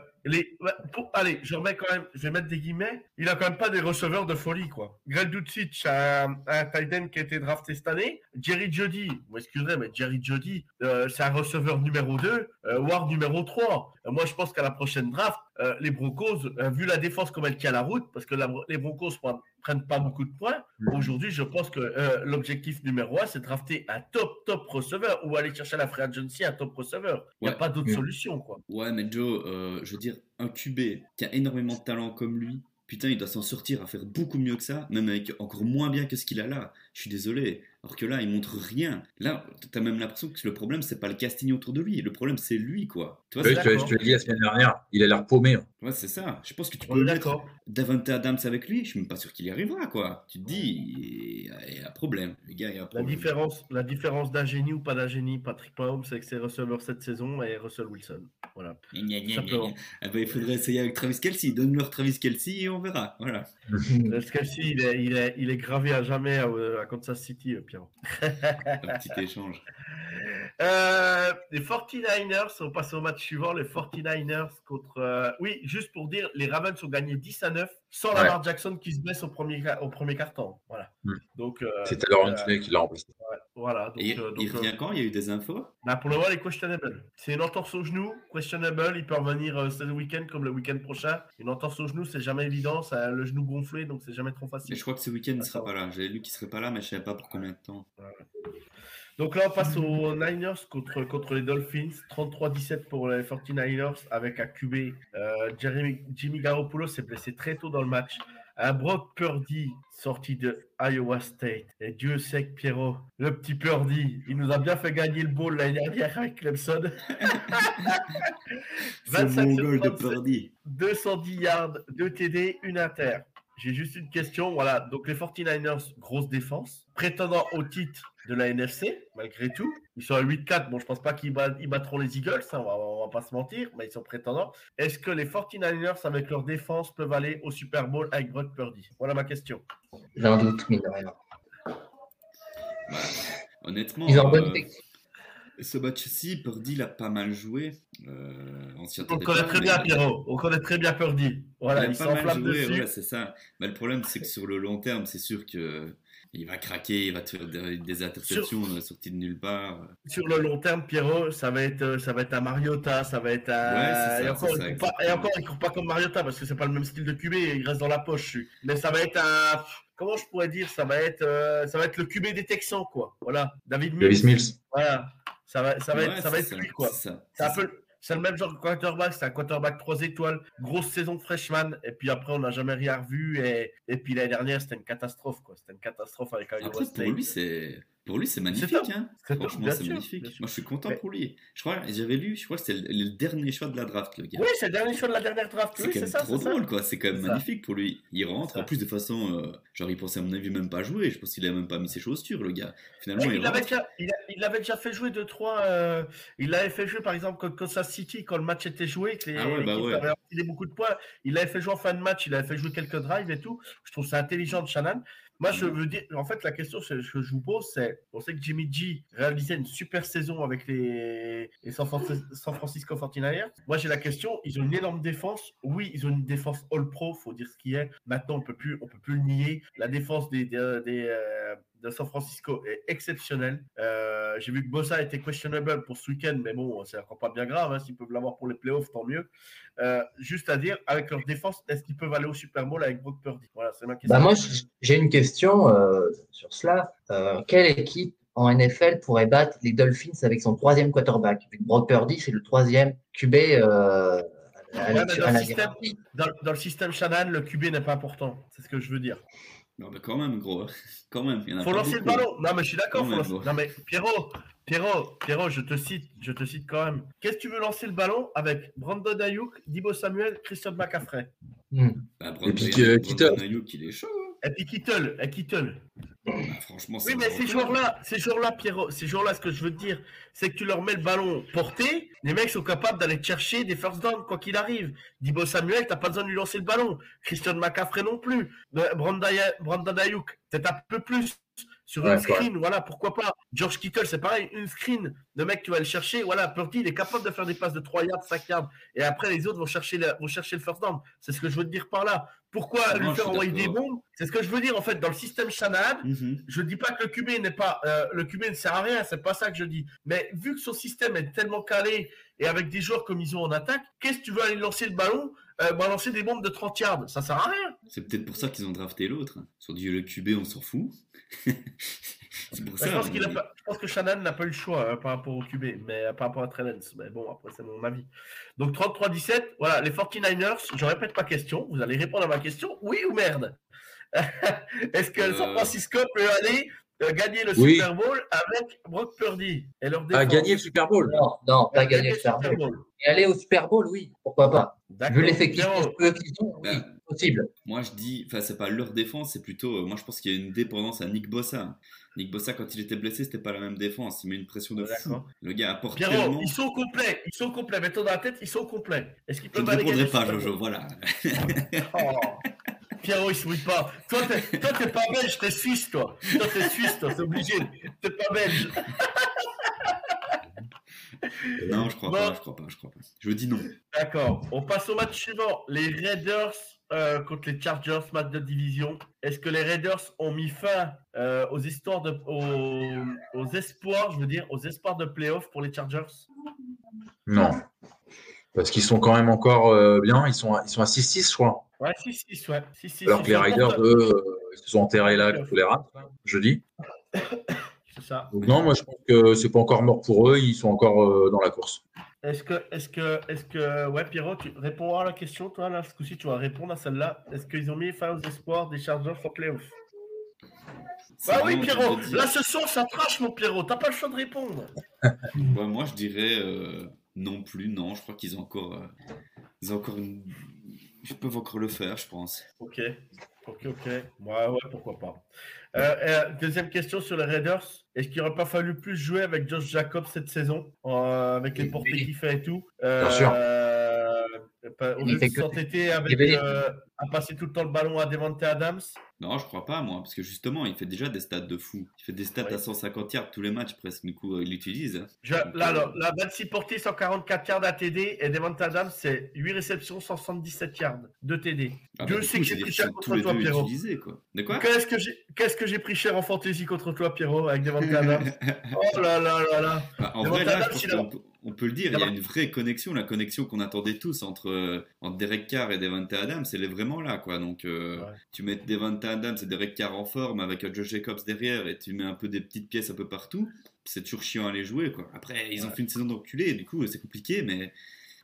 allez, je remets quand même, je vais mettre des guillemets. Il a quand même pas des receveurs de folie, quoi. Greg Dutchich, un, un tight end qui a été drafté cette année. Jerry Jody, vous m'excuserez, mais Jerry Jody, euh, c'est un receveur numéro 2, euh, Ward numéro 3. Euh, moi, je pense qu'à la prochaine draft, euh, les Broncos, euh, vu la défense comme elle tient la route, parce que la- les Broncos prennent- prennent pas beaucoup de points, Aujourd'hui, je pense que euh, l'objectif numéro un, c'est de drafter un top, top receveur ou aller chercher à la free agency un top receveur. Il n'y a pas d'autre Mm. solution, quoi. Ouais, mais Joe, je veux dire, un QB qui a énormément de talent comme lui, putain, il doit s'en sortir à faire beaucoup mieux que ça, même avec encore moins bien que ce qu'il a là. Je suis désolé. Alors que là, il montre rien. Là, t'as même l'impression que le problème, c'est pas le casting autour de lui. Le problème, c'est lui, quoi. Tu vois, Oui, je, te- je te l'ai dit la semaine dernière, il a l'air paumé. hein. Ouais, c'est ça. Je pense que tu On peux est mettre d'accord. Davante Adams avec lui. Je suis même pas sûr qu'il y arrivera, quoi. Tu te dis, il y a- il y a un problème. Les gars, il y a un La différence, la différence d'un génie ou pas d'un génie, Patrick Mahomes, c'est que c'est receveur cette saison et Russell Wilson. Voilà. Gna, gna. Ah bah, il faudrait essayer avec Travis Kelsey. Donne-leur Travis Kelsey et on verra. Voilà. Parce qu'Alci, il est, il, est, il est gravé à jamais à, à Kansas City, euh, Pierre. Un petit échange. Euh, les 49ers, on passe au match suivant. Les 49ers contre. euh, oui, juste pour dire, les Ravens ont gagné 10 à 9 sans Ouais. Lamar Jackson qui se blesse au premier, au premier quart-temps. Voilà. Hmm. Donc, euh, C'est alors euh, Anthony qui l'a remplacé. ouais, voilà. Donc, Et euh, il donc, euh, revient quand? Il y a eu des infos? Bah, pour le moment, il est questionable. C'est une entorse au genou, questionable. Il peut revenir euh, ce week-end comme le week-end prochain. Une entorse au genou, c'est jamais évident. Ça a le genou gonflé, donc c'est jamais trop Mais facile. je crois que ce week-end, il sera pas là. J'avais lu qu'il serait pas là, mais je savais pas pour combien de temps. Donc là, on passe aux Niners contre, contre les Dolphins. 33-17 pour les 49ers avec un QB. Euh, Jeremy, Jimmy Garoppolo s'est blessé très tôt dans le match. Un Brock Purdy sorti de Iowa State. Et Dieu sait que Pierrot, le petit Purdy, il nous a bien fait gagner le bowl l'année dernière avec Clemson. C'est 25 mon goal de 37. Purdy. 210 yards, 2 TD, une inter. J'ai juste une question. Voilà, donc les 49ers, grosse défense, prétendant au titre de la NFC, malgré tout. Ils sont à 8-4. Bon, je pense pas qu'ils bat- battront les Eagles, hein, on, va, on va pas se mentir, mais ils sont prétendants. Est-ce que les 49ers, avec leur défense, peuvent aller au Super Bowl avec Brock Purdy? Voilà ma question. J'ai un doute, rien. Honnêtement, Ils ont euh, ce match-ci, Purdy l'a pas mal joué. Euh, on connaît pas, très bien, Pierrot. On connaît très bien Purdy. Voilà, il il a pas mal s'enflamme joué, dessus. ouais, c'est ça. Mais le problème, c'est que sur le long terme, c'est sûr que il va craquer, il va te faire des, interceptions euh, sorties de nulle part. sur le long terme, Pierrot, ça va être, euh, ça va être un Mariota, ça va être un. Ouais, c'est ça, et, encore, ça, il court pas, et exactement. encore, il court pas comme Mariota parce que c'est pas le même style de QB, il reste dans la poche. Mais ça va être un. Comment je pourrais dire Ça va être, euh, ça va être le QB des Texans, quoi. Voilà, David Mills. Davis Mills. Voilà, ça va, ça va Ouais, être, ça va être lui, quoi. C'est ça. C'est un peu, c'est le même genre de quarterback, c'est un quarterback 3 étoiles, grosse saison de freshman, et puis après on n'a jamais rien revu, et, et puis l'année dernière c'était une catastrophe, quoi. C'était une catastrophe avec Iowa Après, State. pour lui, c'est pour lui, c'est magnifique. Hein. Franchement, c'est magnifique. sûr. Moi, je suis content pour lui. Je crois, j'avais lu, je crois que c'est le, le dernier choix de la draft, le gars. Oui, c'est le dernier choix de la dernière draft. C'est Oui, quand c'est même ça, trop ça. drôle, quoi. C'est quand même ça. magnifique pour lui. Il rentre, en plus de façon, euh, genre, il pensait à mon avis même pas jouer. Je pense qu'il a même pas mis ses chaussures, le gars. Finalement, Ouais, il l'avait rentre. déjà, il a- il l'avait déjà fait jouer deux trois. euh, il l'avait fait jouer par exemple contre Kansas City quand le match était joué, que les, Ah ouais, bah avait beaucoup de points. Il l'avait fait jouer en fin de match, il avait fait jouer quelques drives et tout. Je trouve ça intelligent de Shannon. Moi, je veux dire, en fait, la question que je vous pose, c'est, on sait que Jimmy G réalisait une super saison avec les, les San, Francisco, San Francisco 49ers. Moi, j'ai la question, ils ont une énorme défense. Oui, ils ont une défense All-Pro, faut dire ce qui est. Maintenant, on peut plus, on peut plus le nier. La défense des, euh, de San Francisco est exceptionnelle. Euh, j'ai vu que Bossa était questionable pour ce week-end, mais bon, c'est encore pas bien grave. hein. S'ils peuvent l'avoir pour les playoffs, tant mieux. Euh, juste à dire, avec leur défense, est-ce qu'ils peuvent aller au Super Bowl avec Brock Purdy? Voilà, c'est ma question. Bah moi, j'ai une question euh, sur cela. Quelle équipe en NFL pourrait battre les Dolphins avec son troisième quarterback? Brock Purdy, c'est le troisième QB Ouais, dans le système-. Dans, dans le système Shannon, le QB n'est pas important. C'est ce que je veux dire. Non, mais quand même, gros. Quand même. Il y en a faut lancer le ballon. Non, mais je suis d'accord. Lancer-. Non, mais Pierrot, Pierrot, Pierrot, je te cite, je te cite quand même. Qu'est-ce que tu veux lancer le ballon avec Brandon Ayuk, Dibo Samuel, Christian McCaffrey Hmm. Bah, Et puis, Brandon- euh, Brandon. Ayuk, il est chaud. Et puis Kittle, et Kittle. Bah, franchement, Oui, mais ces joueurs-là, ces joueurs-là, Pierrot, ces joueurs-là, ce que je veux te dire, c'est que tu leur mets le ballon porté, les mecs sont capables d'aller chercher des first down, quoi qu'il arrive. Dibo Samuel, t'as pas besoin de lui lancer le ballon. Christian McCaffrey non plus. Brandon Ayuk, peut-être un peu plus. Sur Ouais, une screen, voilà, pourquoi pas. George Kittle, c'est pareil, une screen. Le mec, tu vas le chercher. Voilà, Purdy, il est capable de faire des passes de 3 yards, 5 yards. Et après, les autres vont chercher le, vont chercher le first down. C'est ce que je veux te dire par là. Pourquoi Non, lui faire envoyer des bombes C'est ce que je veux dire, en fait, dans le système Shanahan. Mhm. Je dis pas que le QB n'est pas euh, le QB ne sert à rien, c'est pas ça que je dis. Mais vu que son système est tellement calé et avec des joueurs comme ils ont en attaque, qu'est-ce que tu veux aller lancer le ballon, euh, balancer des bombes de 30 yards Ça sert à rien. C'est peut-être pour ça qu'ils ont drafté l'autre. ont dit le QB, on s'en fout. c'est pour Bah, ça. je, pense a pas- je que Shannon n'a pas eu le choix hein, par rapport au QB, mais euh, par rapport à Trellens. Mais bon, après, c'est mon avis. Donc 33-17, voilà, les 49ers, je répète ma question, vous allez répondre à ma question, oui ou merde? Est-ce que Euh. San Francisco peut aller gagner le Oui. Super Bowl avec Brock Purdy et leur gagner le Super Bowl. Non, non, pas Gagner gagner le Super Bowl. Bowl. Et aller au Super Bowl, oui, pourquoi pas. Vu l'effectif qu'ils ont, oui, Ben, possible. Moi, je dis, enfin, c'est pas leur défense, c'est plutôt, euh, moi, je pense qu'il y a une dépendance à Nick Bossa. Nick Bossa, quand il était blessé, c'était pas la même défense. Il met une pression de fou. Le gars apporte Pierrot, tellement. ils sont complets, ils sont complets. Mets-toi dans la tête, ils sont complets. Est-ce qu'ils Je peuvent ne aller gagner répondrai pas, Jojo. Voilà. Oh. Pierrot, il se mouille pas. Toi, t'es, toi, t'es pas belge, t'es suisse, toi. Toi, t'es suisse, toi, c'est obligé. T'es pas belge. non, je crois Bon. pas, je crois pas, je crois pas. Je dis non. D'accord. On passe au match suivant. Les Raiders euh, contre les Chargers, match de division. Est-ce que les Raiders ont mis fin euh, aux histoires de, aux, aux espoirs, je veux dire, aux espoirs de playoff pour les Chargers? Non. Parce qu'ils sont quand même encore euh, bien. Ils sont à, ils sont à 6-6, je crois. Ouais, 6-6, ouais. 6-6. Alors que les Riders, eux, euh, ils se sont enterrés là contre les Rams, jeudi. C'est ça. Donc non, moi je pense que c'est pas encore mort pour eux. Ils sont encore euh, dans la course. Est-ce que, est-ce que, est-ce que, ouais, Pierrot, tu réponds à la question, toi, là, ce coup-ci, tu vas répondre à celle-là. Est-ce qu'ils ont mis fin aux espoirs des Chargers en playoff? Bah oui, Pierrot, là, ce soir, ça trash, mon Pierrot, t'as pas le choix de répondre. Ouais, moi, je dirais euh, non plus. Non, je crois qu'ils ont encore, euh, ils ont encore une. Ils peuvent encore le faire, je pense. Ok, ok, ok. Ouais, ouais, pourquoi pas. Euh, euh, deuxième question sur les Raiders. Est-ce qu'il aurait pas fallu plus jouer avec Josh Jacobs cette saison, euh, avec les portées qu'il fait et tout? Euh, Bien sûr. Au lieu de s'entêter avec, euh, à passer tout le temps le ballon à Devante Adams? Non, je crois pas, moi, parce que justement, il fait déjà des stats de fou. Il fait des stats Ouais. à 150 yards tous les matchs, presque. Du coup, euh, il l'utilise. hein. Là, euh, là, là, 26 portées, 144 yards à TD et Devante Adams, c'est 8 réceptions, 177 yards de TD. ah, Dieu bah, sait coup, que j'ai pris cher contre toi, Pierrot. Qu'est-ce que j'ai qu'est-ce que j'ai pris cher en fantasy contre toi, Pierrot, avec Devante Adams? Oh là là là là Bah, en vrai, là, je pense on peut le dire, il y a une vraie connexion, la connexion qu'on attendait tous entre, euh, entre Derek Carr et Devante Adams, elle est vraiment là, quoi. Donc, euh, Ouais. tu mets Devante Adams et Derek Carr en forme avec Josh Jacobs derrière et tu mets un peu des petites pièces un peu partout, c'est toujours chiant à les jouer, quoi. Après, ils ont fait une saison d'enculé, du coup, c'est compliqué, mais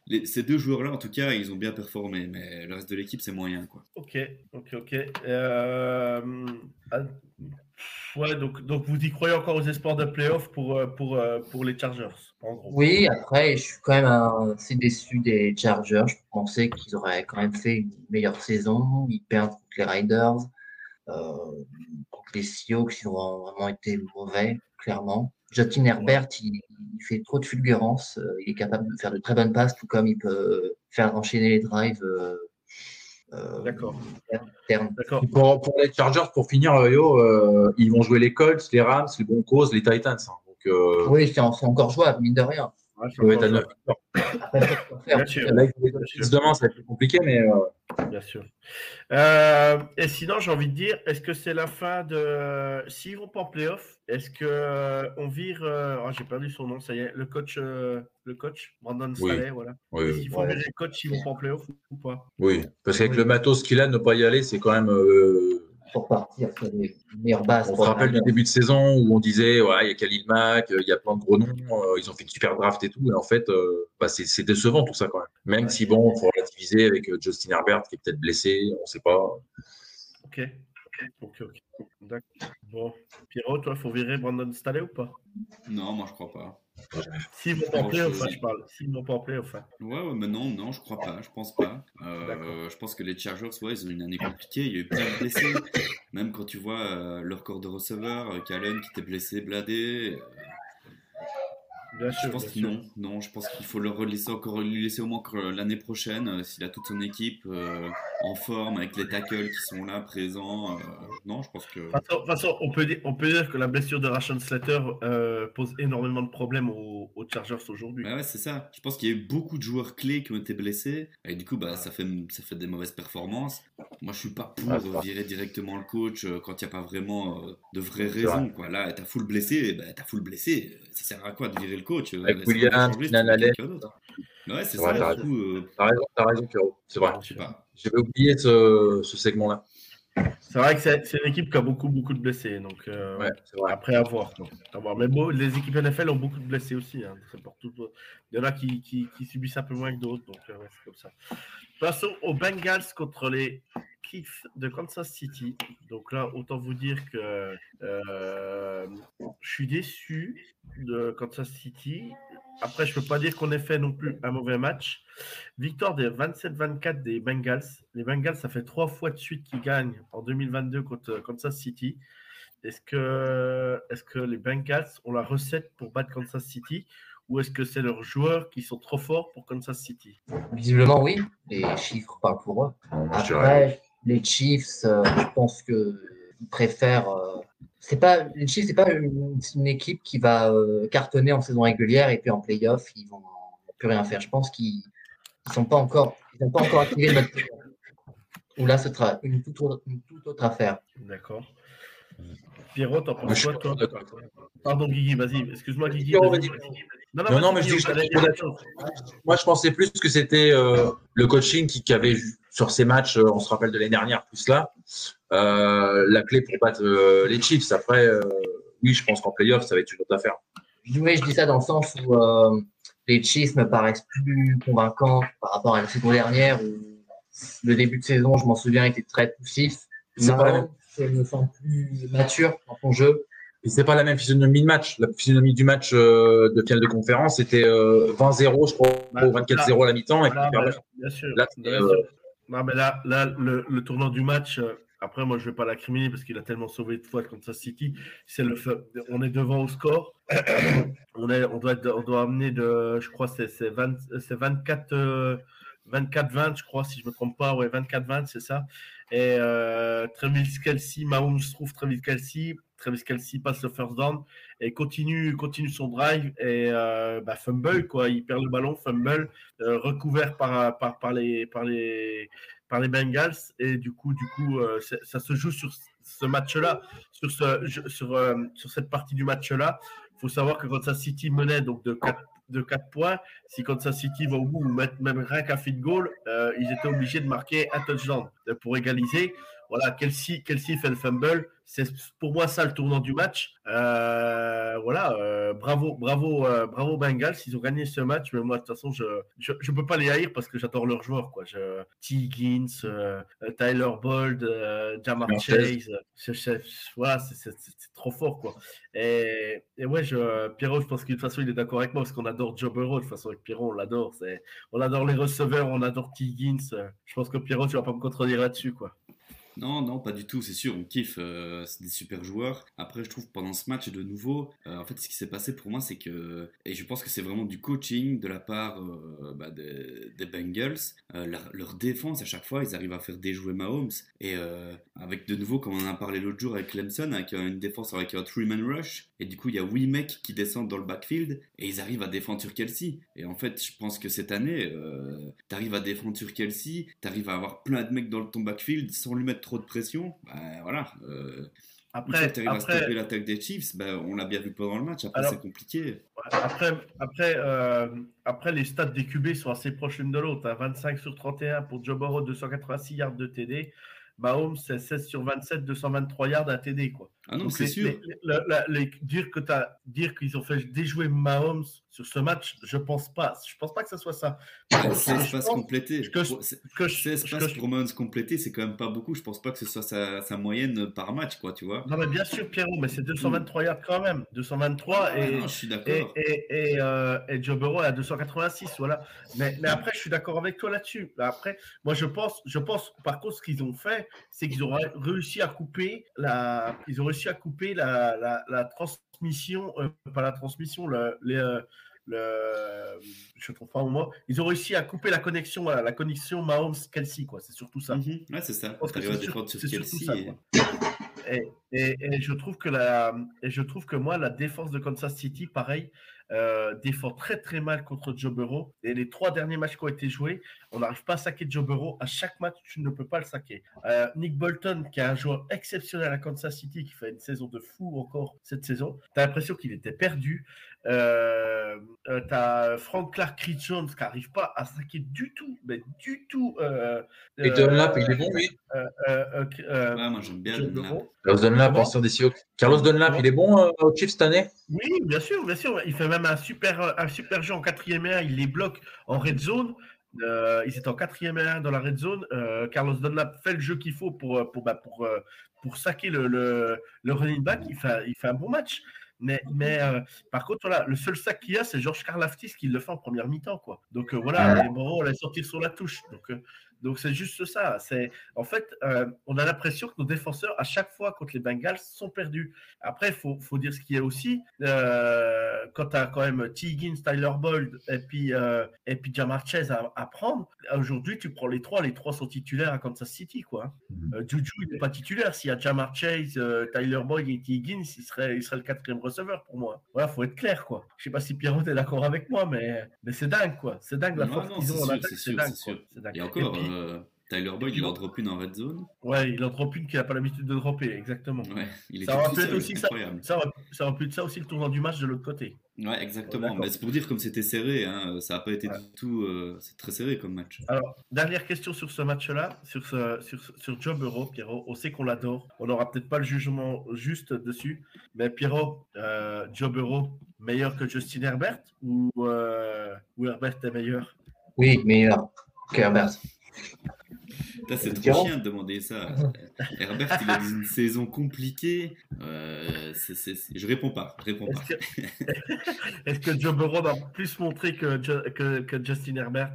les- ces deux joueurs-là, en tout cas, ils ont bien performé, mais le reste de l'équipe, c'est moyen, quoi. Ok, ok, ok. Euh, ah, Ouais, donc, donc vous y croyez encore aux espoirs de playoff pour, euh, pour, euh, pour les Chargers, en gros. Oui, après, je suis quand même assez déçu des Chargers. Je pensais qu'ils auraient quand même fait une meilleure saison. Ils perdent contre les Riders. Euh, contre les Seahawks, ils ont vraiment été mauvais, clairement. Justin Herbert, il, il fait trop de fulgurance. Il est capable de faire de très bonnes passes, tout comme il peut faire enchaîner les drives. D'accord. Pour, pour les Chargers, pour finir, euh, yo, euh, ils vont jouer les Colts, les Rams, les Broncos, les Titans. hein. Donc, euh, Oui, c'est c'est encore jouable, mine de rien. Ouais, Bien sûr. Là, demain, ça va être plus compliqué, mais euh, Bien sûr. Euh, et sinon, j'ai envie de dire, est-ce que c'est la fin de. S'ils vont pas en playoff, est-ce que euh, on vire. euh, oh, j'ai perdu son nom, ça y est. Le coach, euh, le coach Brandon Oui. Staley, voilà. oui, Est-ce oui. qu'il faut virer le coach s'ils vont pas en playoff ou pas? Oui. Parce qu'avec le matos qu'il a, ne pas y aller, c'est quand même. euh, Pour partir sur les meilleures bases. on se rappelle du début de saison où on disait, ouais, il y a Khalil Mack, il y a plein de gros noms, euh, ils ont fait une super draft et tout. Et en fait, euh, bah, c'est c'est décevant tout ça quand même. Même Ouais. si, bon, il faut relativiser avec euh, Justin Herbert qui est peut-être blessé, on ne sait pas. Ok. Ok, ok. D'accord. Bon. Pierrot, toi, faut virer Brandon Staley ou pas? Non, moi, je crois pas. S'ils vont pas en playoff, je- parle. S'ils vont pas en playoff. Ouais, ouais, mais non, non, je crois pas, je pense pas. Euh, je pense que les Chargers, ouais, ils ont une année compliquée, il y a eu plein de blessés. Même quand tu vois euh, leur corps de receveur, euh, Callen qui était blessé, bladé. Je pense bien sûr. non, non, je pense qu'il faut le laisser encore, lui laisser au moins l'année prochaine, euh, s'il a toute son équipe euh, en forme, avec les tackles qui sont là, présents. euh, non, je pense que. De toute façon- on peut, dire, on peut dire que la blessure de Rashon Slater euh, pose énormément de problèmes aux, aux Chargers aujourd'hui. Ouais, ouais, c'est ça. Je pense qu'il y a eu beaucoup de joueurs clés qui ont été blessés. Et du coup, bah, ça, fait, ça fait des mauvaises performances. Moi, je suis pas pour virer directement le coach quand il n'y a pas vraiment euh, de vraies raisons. Quoi. Là, t'as full blessé, bah, t'as full blessé. Ça sert à quoi de virer le coach euh, Avec quelqu'un d'autre. Ouais, c'est Ouais, ça. t'as euh, T'as raison, Pierrot. C'est vrai. J'avais oublié ce, ce segment-là. C'est vrai que c'est une équipe qui a beaucoup, beaucoup de blessés. Donc, euh, Ouais, c'est vrai. après, à voir. quoi. À voir. Mais bon, les équipes NFL ont beaucoup de blessés aussi. hein. Pour tout- Il y en a qui, qui, qui subissent un peu moins que d'autres. Donc, euh, ouais, c'est comme ça. Passons aux Bengals contre les Chiefs de Kansas City. Donc là, autant vous dire que euh, je suis déçu de Kansas City. Après, je peux pas dire qu'on ait fait non plus un mauvais match. Victoire des 27-24 des Bengals. Les Bengals, ça fait trois fois de suite qu'ils gagnent en 2022 contre Kansas City. Est-ce que, est que les Bengals ont la recette pour battre Kansas City? Ou est-ce que c'est leurs joueurs qui sont trop forts pour Kansas City? Visiblement, oui. Les chiffres parlent pour eux. Après, les Chiefs, euh, je pense que ils préfèrent. euh, c'est pas les Chiefs, c'est pas une, équipe qui va euh, cartonner en saison régulière et puis en playoff, ils vont plus rien faire. Je pense qu'ils ils sont pas encore, ils n'ont pas encore activé le mode playoff. Où là, ce sera une toute autre, une toute autre affaire. D'accord. Pierrot, t'en Moi, penses quoi, toi. Pardon, Guigui, vas-y. Excuse-moi, Guigui. Non, Non, non, mais je dis-. Moi, je pensais plus que c'était euh, le coaching qui, qui avait vu sur ces matchs, euh, on se rappelle de l'année dernière, plus là, euh, la clé pour battre euh, les Chiefs. Après, euh, oui, je pense qu'en playoff, ça va être une autre affaire. Oui, je dis ça dans le sens où euh, les Chiefs me paraissent plus convaincants par rapport à la saison dernière où le début de saison, je m'en souviens, était très poussif. C'est pas la même. Je me sens plus mature dans son jeu. Et c'est pas la même physionomie de match. La physionomie du match euh, de finale de conférence, c'était euh, 20-0, je crois, Bah, ou 24-0 à la mi-temps. Voilà, bah, bien sûr. Là, bien euh, sûr. Non, mais là, là le, le tournant du match, euh, après, moi, je ne vais pas l'incriminer parce qu'il a tellement sauvé de fois contre City. C'est le fait- on est devant au score. on, est, on, doit, on doit amener de, je crois, c'est c'est 20 c'est 24. euh, 24-20, je crois, si je ne me trompe pas. Ouais, 24-20, c'est ça. Et euh, Travis Kelsey, Mahomes trouve Travis Kelsey. Travis Kelsey passe le first down et continue, continue son drive et euh, bah, fumble, quoi. Il perd le ballon, fumble, euh, recouvert par, par, les, par, les, par les Bengals. Et du coup, du coup euh, ça se joue sur ce match-là, sur, ce, sur, sur cette partie du match-là. Il faut savoir que Kansas City menait donc de 4, de 4 points. Si Kansas City va au bout ou même rien qu'un feed goal, euh, ils étaient obligés de marquer un touchdown euh, pour égaliser. Voilà, Kelsey, Kelsey fait le fumble. C'est pour moi ça le tournant du match. Euh, voilà, euh, bravo, bravo, euh, bravo Bengals. Ils ont gagné ce match, mais moi de toute façon je je, je peux pas les haïr parce que j'adore leurs joueurs quoi. Je, T. Higgins, Tyler Bold, Jamar Chase. Je- je- voilà, c'est- trop fort quoi. Et, et ouais, je, Pierrot, je pense que de toute façon il est d'accord avec moi parce qu'on adore Joe Burrow. De toute façon avec Pierrot on l'adore. On adore les receveurs, on adore T. Higgins. Je pense que Pierrot tu vas pas me contredire là-dessus quoi. Non, non, pas du tout, c'est sûr, on kiffe, euh, c'est des super joueurs. Après, je trouve pendant ce match, de nouveau, euh, en fait, ce qui s'est passé pour moi, c'est que, et je pense que c'est vraiment du coaching de la part euh, bah, des, Bengals. Leur, défense, à chaque fois, ils arrivent à faire déjouer Mahomes. Et avec de nouveau, comme on en a parlé l'autre jour avec Clemson, avec une défense avec un three-man rush, et du coup, il y a 8 mecs qui descendent dans le backfield, et ils arrivent à défendre sur Kelsey. Et en fait, je pense que cette année, t'arrives à défendre sur Kelsey, t'arrives à avoir plein de mecs dans ton backfield sans lui mettre trop de pression. Bah voilà. Euh, Après, que t'arrives à après, stopper l'attaque des Chiefs, bah, on l'a bien vu pendant le match. Après, Alors- c'est compliqué. Après, après, euh, après, les stats des QB sont assez proches l'une de l'autre. hein. 25 sur 31 pour Joe Burrow, 286 yards de TD. Mahomes, c'est 16 sur 27, 223 yards à TD. Quoi. Ah non, c'est sûr. les- les- dire que t'as- dire qu'ils ont fait déjouer Mahomes sur ce match, je pense pas. Je pense pas que ce soit ça. Ce 16 que je passes complétées. que je- que je- 16 ce que passes pour Mahomes complétées, c'est quand même pas beaucoup. Je pense pas que ce soit sa, sa moyenne par match, quoi, tu vois. Non, mais bien sûr, Pierrot, mais c'est 223 yards quand même. 223 Ah et, non, je suis et, et, et, euh, et Joe Burrow à 286, voilà. Mais, mais après, je suis d'accord avec toi là-dessus. Après, moi, je pense, je pense, par contre, ce qu'ils ont fait, c'est qu'ils ont ré- réussi à couper la, ils ont réussi à couper la, la, la transmission, euh, pas la transmission, le, les, le, je trouve pas au mot. Ils ont réussi à couper la connexion, voilà, la connexion Mahomes-Kelsey, quoi. C'est surtout ça. Mhm. Ouais, c'est ça. c'est sur- sur Kelsey. ça, et-. Et, et- et je trouve que la, et je trouve que moi, la défense de Kansas City, pareil, euh, défend très très mal contre Joe Burrow. Et les trois derniers matchs qui ont été joués, on n'arrive pas à saquer Joe Burrow. À chaque match, tu ne peux pas le saquer. Euh, Nick Bolton, qui est un joueur exceptionnel à Kansas City, qui fait une saison de fou encore cette saison, tu as l'impression qu'il était perdu. Euh, euh, t'as Frank Clark Chris Jones qui n'arrive pas à saquer du tout, mais du tout. Euh, Et Dunlap, il est bon, lui euh, euh, euh, Ouais, moi j'aime bien Dunlap. Carlos Dunlap, Comment ancien des Seahawks. Carlos Dunlap, il est bon euh, au Chiefs cette année? Oui, bien sûr, bien sûr. Il fait même un super, un super jeu en quatrième et un. Il les bloque en red zone. Euh, ils étaient en quatrième et un dans la red zone. Euh, Carlos Dunlap fait le jeu qu'il faut pour, euh, pour, bah, pour, pour saquer le, le, le running back. Il fait, il fait un bon match. Mais, mais euh, par contre, voilà, le seul sac qu'il y a, c'est Georges Karlaftis qui le fait en première mi-temps. Quoi. Donc euh, voilà, les Moreau, on l'a sorti sur la touche. Donc euh, donc c'est juste ça. C'est en fait, euh, on a l'impression que nos défenseurs à chaque fois contre les Bengals sont perdus. Après, il faut, faut dire ce qu'il y a aussi. Euh, quand tu as quand même T. Higgins, Tyler Boyd et puis euh, et puis Jamar Chase à, à prendre. Aujourd'hui, tu prends les trois. Les trois sont titulaires à Kansas City, quoi. Euh, Juju, il n'est pas titulaire. S'il y a Jamar Chase, euh, Tyler Boyd et T. Higgins, il serait, il serait le quatrième receveur pour moi. Voilà, faut être clair, quoi. Je sais pas si Pierrot est d'accord avec moi, mais, mais c'est dingue, quoi. C'est dingue la Non, force non, qu'ils c'est ont en sûr, attaque. c'est C'est sûr, dingue, c'est sûr. quoi. C'est dingue. Et encore, puis- euh, Tyler Boyd, il en drop une en red zone. Ouais, il en drop une qu'il n'a pas l'habitude de dropper, exactement. Ouais, il Ça aurait pu aussi ça. incroyable. Ça aurait, ça aurait pu être ça aussi le tournant du match de l'autre côté. Ouais, exactement. D'accord. Mais c'est pour dire comme c'était serré, hein, ça n'a pas été Ouais. du tout. euh, c'est très serré comme match. Alors, dernière question sur ce match-là, sur, ce, sur, sur Joe Burrow, Pierrot. On sait qu'on l'adore. On n'aura peut-être pas le jugement juste dessus. Mais Pierrot, euh, Joe Burrow, meilleur que Justin Herbert ou, euh, ou Herbert est meilleur? Oui, meilleur que Herbert. C'est trop Différent. chiant de demander ça. Herbert, il a une saison compliquée. Euh, c'est- Je réponds pas. Je réponds pas. Est-ce que, est-ce que Joe Burrow va plus montrer que, Jo- que, que Justin Herbert?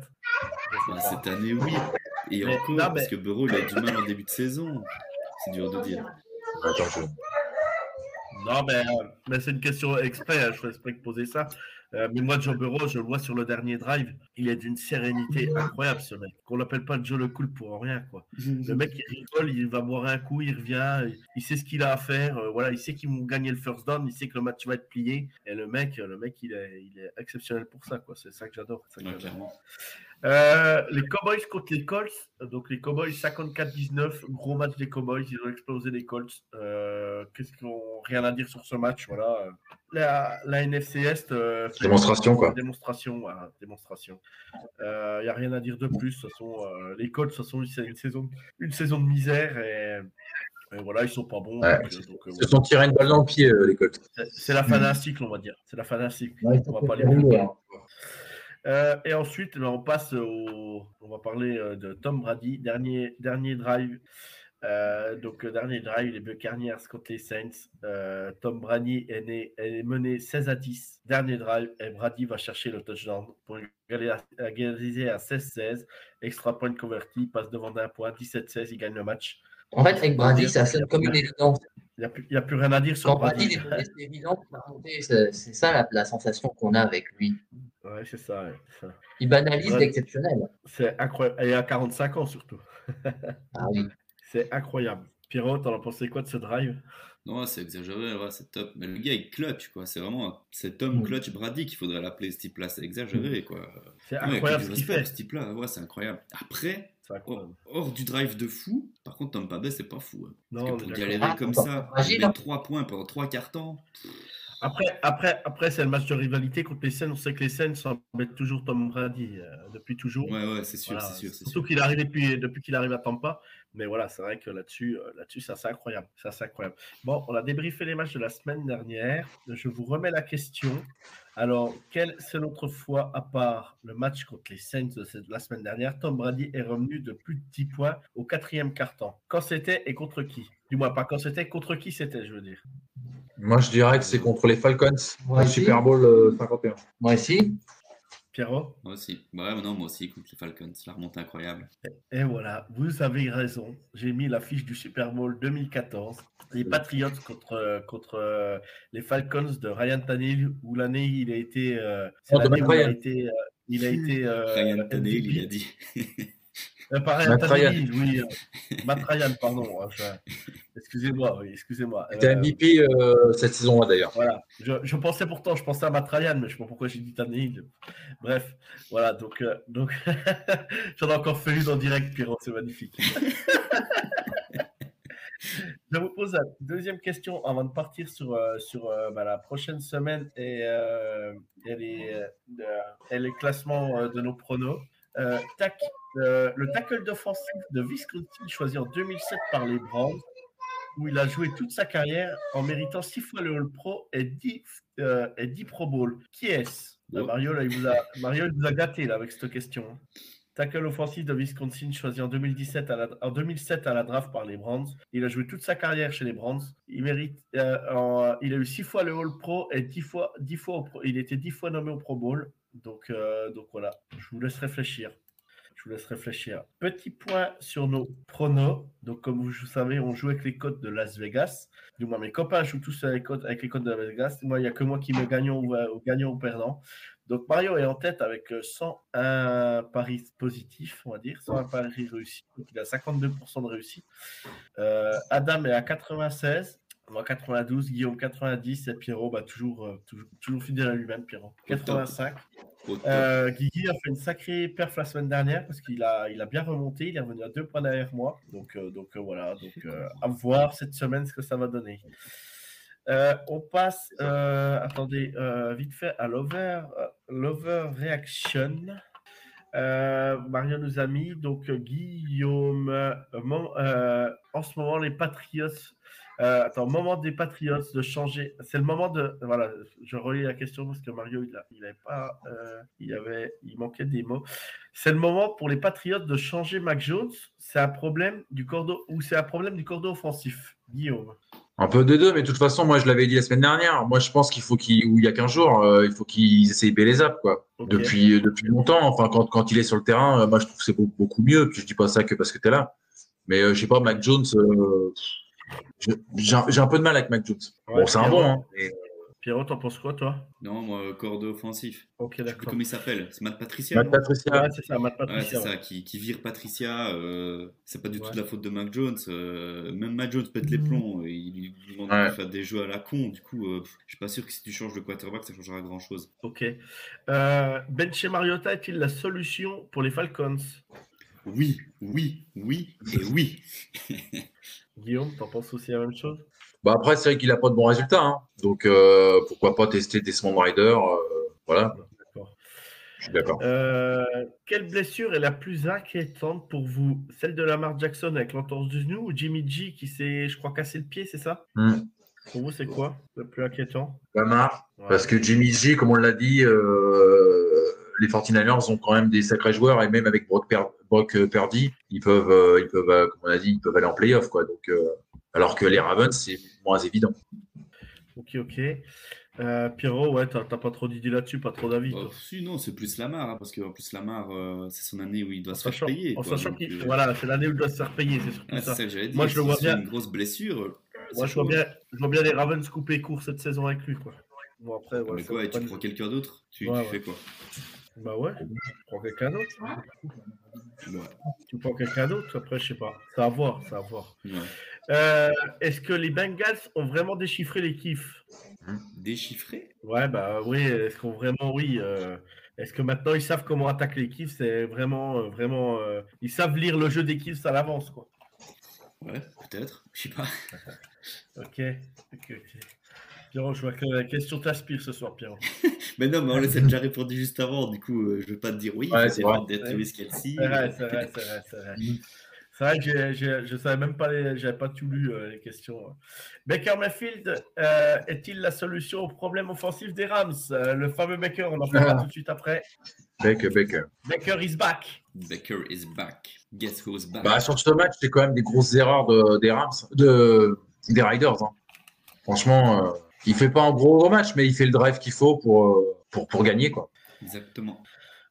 Bah, cette année, oui. Et Mais- encore, non, parce que Burrow, il a du mal en début de saison. C'est dur de dire. Attends, je- Non, mais, euh, mais c'est une question exprès. hein, je de poser ça. Euh, mais moi, Joe Burrow, je le vois sur le dernier drive. Il est d'une sérénité incroyable, ce mec. Qu'on l'appelle pas Joe le Cool pour rien, quoi. Le mec, il rigole, il va boire un coup, il revient, il, sait ce qu'il a à faire. euh, voilà, il sait qu'ils vont gagner le first down, il sait que le match va être plié. Et le mec, le mec, il est, il est exceptionnel pour ça, quoi. C'est ça que j'adore. c'est ça que Ouais, j'adore. clairement. Euh, les Cowboys contre les Colts. Donc les Cowboys 54-19, gros match des Cowboys, ils ont explosé les Colts. Euh, Qu'est-ce qu'on rien à dire sur ce match Voilà. La, la NFC Est. euh, Démonstration, quoi. Démonstration, voilà, démonstration. Il n'y a rien à dire de plus. Façon, euh, les Colts, façon, c'est une saison, une saison de misère et, et voilà, ils sont pas bons. Ouais. donc, donc, Ils se sont tirés une balle dans le pied, euh, les Colts. c'est- la fin d'un cycle, on va dire. C'est la fin d'un cycle. Ouais, On va pas les. Euh, et ensuite, ben, on passe au. On va parler euh, de Tom Brady, dernier, dernier drive. Euh, donc, dernier drive, les Buccaneers contre les Saints. Tom Brady est, né- est mené 16 à 10. Dernier drive, et Brady va chercher le touchdown pour égaliser à 16-16. Extra point converti, passe devant d'un point, 17-16, il gagne le match. En fait, avec Brady, ça sonne comme une évidence. Il n'y a, a plus rien à dire sur Quand Brady c'est évident. C'est ça la, la sensation qu'on a avec lui. Ouais, c'est ça. Il banalise l'exceptionnel. C'est incroyable. Et à 45 ans surtout. Ah oui. C'est incroyable. Pierrot, t'en as pensé quoi de ce drive? Non, c'est exagéré, ouais, c'est top. Mais le gars, il clutch, quoi. C'est vraiment. C'est Tom Mm. Clutch Brady qu'il faudrait l'appeler ce type-là. C'est exagéré, quoi. C'est Ouais, incroyable ce qu'il fait. Ce type-là, ouais, c'est incroyable. Après, incroyable. hors, hors du drive de fou, par contre, Tom Babet, c'est pas fou. hein. Non, Parce que est pour galérer Ah, comme ça, mettre hein. 3 points pendant 3 quarts temps, Après, après, après c'est le match de rivalité contre les Saints. On sait que les Saints embêtent toujours Tom Brady euh, depuis toujours. ouais, ouais, c'est sûr, Voilà, c'est sûr, Surtout qu'il arrive depuis, depuis qu'il arrive à Tampa. Mais voilà, c'est vrai que là-dessus, euh, là-dessus, ça c'est incroyable. Ça c'est incroyable. Bon, on a débriefé les matchs de la semaine dernière. Je vous remets la question. Alors, quelle seule autre fois, à part le match contre les Saints de cette- la semaine dernière, Tom Brady est revenu de plus de 10 points au quatrième quart-temps Quand c'était et contre qui? Du moins, pas quand c'était, contre qui c'était, je veux dire? Moi, je dirais que c'est contre les Falcons, Moi aussi. Super Bowl euh, 51. Moi aussi. Pierrot? Moi aussi. Bah ouais, non, moi aussi, contre les Falcons. La remontée incroyable. Et voilà, vous avez raison. J'ai mis l'affiche du Super Bowl 2014. Les Patriots contre, contre euh, les Falcons de Ryan Tannehill, où l'année il a été. euh, c'est Oh, il a Ryan. été. euh, il a été euh, Ryan Tannehill, il a dit. Euh, Ryan Matt oui. euh, Matt Ryan, pardon. euh, Excusez-moi, oui, excusez-moi. Il était Euh, MVP euh, cette saison-là d'ailleurs. Voilà, je, je pensais pourtant, je pensais à Matrayan, mais je sais pas pourquoi j'ai dit Tannehill. Bref, voilà, donc, euh, donc j'en ai encore fait une en direct, Pierrot, c'est magnifique. je vous pose la deuxième question avant de partir sur, sur bah, la prochaine semaine et, euh, et les, et les classements de nos pronos. Euh, tac, euh, le tackle d'offensive de Wisconsin choisi en 2007 par les Browns où il a joué toute sa carrière en méritant 6 fois le All Pro et 10, euh, et 10 Pro Bowl. Qui est-ce? Ouais. Mario, là, il vous a, Mario, il vous a gâté là, avec cette question. Tackle offensif de Wisconsin choisi en 2017 à la, en 2007 à la draft par les Browns. Il a joué toute sa carrière chez les Browns. Il mérite, en- il a eu 6 fois le All Pro et 10 fois, 10 fois au il était 10 fois nommé au Pro Bowl. Donc, euh, donc voilà, je vous laisse réfléchir. Je vous laisse réfléchir. Petit point sur nos pronos. Donc, comme vous savez, on joue avec les codes de Las Vegas. Du moins, mes copains jouent tous avec les codes, de Las Vegas. Moi, il n'y a que moi qui me gagnant ou, euh, ou perdant. Donc, Mario est en tête avec euh, 101 paris positifs, on va dire, 101 paris réussis. Donc, il a 52% de réussite. Euh, Adam est à 96. Moi, 92, Guillaume 90 et Pierrot, bah, toujours, euh, toujours, toujours fidèle à lui-même, Pierrot. 85. Au top. Euh, Guigui a fait une sacrée perf la semaine dernière parce qu'il a, il a bien remonté. Il est revenu à deux points derrière moi. Donc, euh, donc voilà. Donc, à voir cette semaine ce que ça va donner. On passe, attendez, vite fait à l'over, euh, l'over reaction. Euh, Mario nous a mis donc Guillaume. euh, euh, en ce moment, les Patriots. Euh, attends, moment des Patriots de changer. C'est le moment de. Voilà, je relis la question parce que Mario, il, a, il avait pas. euh, il, avait, il manquait des mots. C'est le moment pour les Patriots de changer Mac Jones. C'est un problème du cordeau ou c'est un problème du cordeau offensif, Guillaume. Un peu des deux, mais de toute façon, moi je l'avais dit la semaine dernière. Moi je pense qu'il faut qu'il, ou il y a 15 jours, euh, il faut qu'ils essayent Bélezap, quoi. Depuis, depuis longtemps. Enfin, quand, quand il est sur le terrain, moi je trouve que c'est beaucoup, beaucoup mieux. Puis je dis pas ça que parce que tu es là. Mais je sais pas, Mac Jones, j'ai un- peu de mal avec Mac Jones. Ouais, bon, c'est un Pierrot. bon, hein. mais- Pierrot, t'en penses quoi, toi? Non, moi, cordeau offensif. Ok, Je sais plus d'accord. comment il s'appelle. C'est Matt Patricia Matt Patricia, Ouais, c'est ça, Matt Ouais, Patricia. c'est ouais. ça, qui, qui vire Patricia. euh, c'est pas du tout de la faute de Mac Jones. euh, même Mac Jones pète les plombs. Il lui demande Ouais. de faire des jeux à la con. Du coup, euh, je suis pas sûr que si tu changes de quarterback, ça changera grand chose. Ok. Euh, Benche Mariota est-il la solution pour les Falcons? Oui, oui, oui et oui. Guillaume, t'en penses aussi la même chose? Bah après, c'est vrai qu'il a pas de bons résultats. hein. Donc euh, pourquoi pas tester Desmond Rider euh, Voilà, D'accord. je suis d'accord. Euh, quelle blessure est la plus inquiétante pour vous? Celle de Lamar Jackson avec l'entorse du genou ou Jimmy G qui s'est, je crois, cassé le pied, c'est ça? Hmm. Pour vous, c'est quoi le plus inquiétant? Lamar, Ouais. parce que Jimmy G, comme on l'a dit, euh, les 49ers ont quand même des sacrés joueurs et même avec Brock, Per- Brock euh, Purdy, ils peuvent, euh, ils peuvent, euh, comme on a dit, ils peuvent aller en playoff, quoi. Donc, euh, alors que les Ravens, c'est moins évident. Ok, ok. Euh, Pierrot, ouais, t'as pas trop d'idées là-dessus, pas trop d'avis. Si, non, c'est plus Lamar. hein, parce qu'en plus, Lamar, euh, c'est son année où il doit En se faire sachant, payer. en quoi, sachant qu'il euh, voilà, c'est l'année où il doit se faire payer, c'est surtout c'est ça. ça que j'allais dire. Moi, je le vois bien. une grosse blessure. euh, Moi, je vois, bien, je vois bien les Ravens couper court cette saison avec lui, quoi. Bon, après, ouais, Mais quoi, tu prends quelqu'un d'autre? Tu, Ouais, tu ouais. fais quoi? Bah ouais, tu prends quelqu'un d'autre. Ouais. Tu prends quelqu'un d'autre, après, je sais pas. C'est à voir, c'est à voir. Ouais. Euh, Est-ce que les Bengals ont vraiment déchiffré les kiffs? Déchiffré? Ouais, bah oui, est-ce qu'on vraiment, oui. euh, Est-ce que maintenant ils savent comment attaquer les kiffs? C'est vraiment, euh, vraiment. Ils savent lire le jeu des kiffs à l'avance, quoi. Ouais, peut-être. Je sais pas. Ok, ok, ok. Pierrot, je vois que la question t'aspire ce soir, Pierrot. Mais non, mais on les a déjà répondu juste avant. Du coup, euh, je vais pas te dire oui. Ouais, c'est vrai. C'est vrai, c'est vrai, c'est vrai, c'est vrai. C'est vrai que j'ai- j'ai- je savais même pas, les- j'avais pas tout lu euh, les questions. Baker Mayfield euh, est-il la solution au problème offensif des Rams? Euh, Le fameux Baker, on en parlera Ah. tout de suite après. Baker, Baker. Baker is back. Baker is back. Guess who's back? Bah, sur ce match, c'est quand même des grosses erreurs de- des Rams, de, des Riders. hein. Franchement, euh, il fait pas un gros, gros match, mais il fait le drive qu'il faut pour, euh, pour, pour gagner, quoi. Exactement.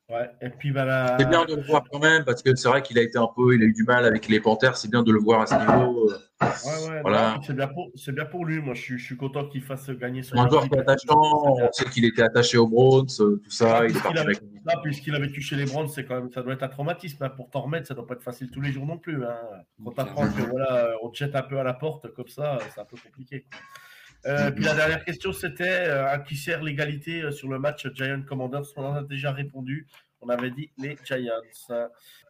Ouais, et puis voilà. C'est bien de le voir quand même, parce que c'est vrai qu'il a été un peu, il a eu du mal avec les Panthers. C'est bien de le voir à ce niveau. euh, Ouais, ouais, Voilà. non, c'est bien, pour- c'est bien pour lui. Moi, je suis, je suis content qu'il fasse gagner son Un joueur équipe. qui est attachant. On sait qu'il était attaché aux Browns, euh, tout ça. Il avait- puisqu'il a vécu chez les Browns, c'est quand même, ça doit être un traumatisme. hein. Pour t'en remettre, ça doit pas être facile tous les jours non plus. Hein. Quand t'apprends que voilà, on te jette un peu à la porte comme ça, c'est un peu compliqué. quoi. Euh, puis la dernière question, c'était euh, à qui sert l'égalité euh, sur le match Giant Commanders? On en a déjà répondu. On avait dit les Giants.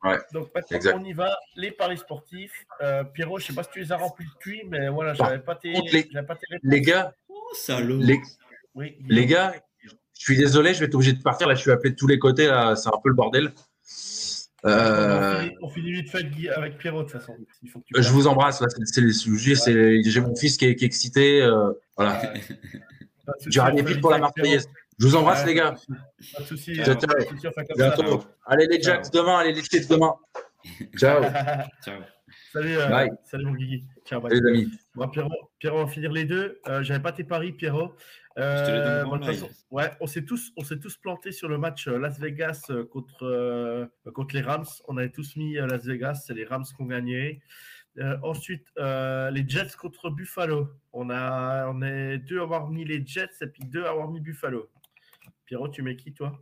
Ouais, Donc maintenant, exact. on y va. Les paris sportifs. Euh, Pierrot, je sais pas si tu les as remplis de cuit, mais voilà, j'avais pas tes, les- j'avais pas tes réponses. Les gars, Oh, salaud. les, Oui, les gars, je suis désolé, je vais être obligé de partir. Là, je suis appelé de tous les côtés. Là, c'est un peu le bordel. On, Euh, finit, on finit vite fait avec Pierrot de toute façon. Il faut que tu je vous embrasse. C'est, sujets. c'est- j'ai mon fils qui est, qui est excité. euh, voilà. Vite pour la Marseillaise. Je vous embrasse, Ouais, les gars. Pas de souci. Ciao, euh, ciao. pas de souci, on fait comme ça. Bientôt. Allez, les Jacks demain. Allez, les Chiefs demain. Ciao. Ciao. salut, euh, Bye. salut mon Guigui. Ciao, bye. Salut, les amis. Bon, Pierrot, Pierrot, on va finir les deux. Euh, J'avais pas tes paris, Pierrot. Euh, bon, façon, ouais, on s'est tous, on s'est tous plantés sur le match euh, Las Vegas euh, contre, euh, contre les Rams. On avait tous mis Las Vegas, c'est les Rams qui ont gagné. Euh, ensuite, les Jets contre Buffalo. On a, on est deux à avoir mis les Jets et puis deux à avoir mis Buffalo. Pierrot, tu mets qui toi?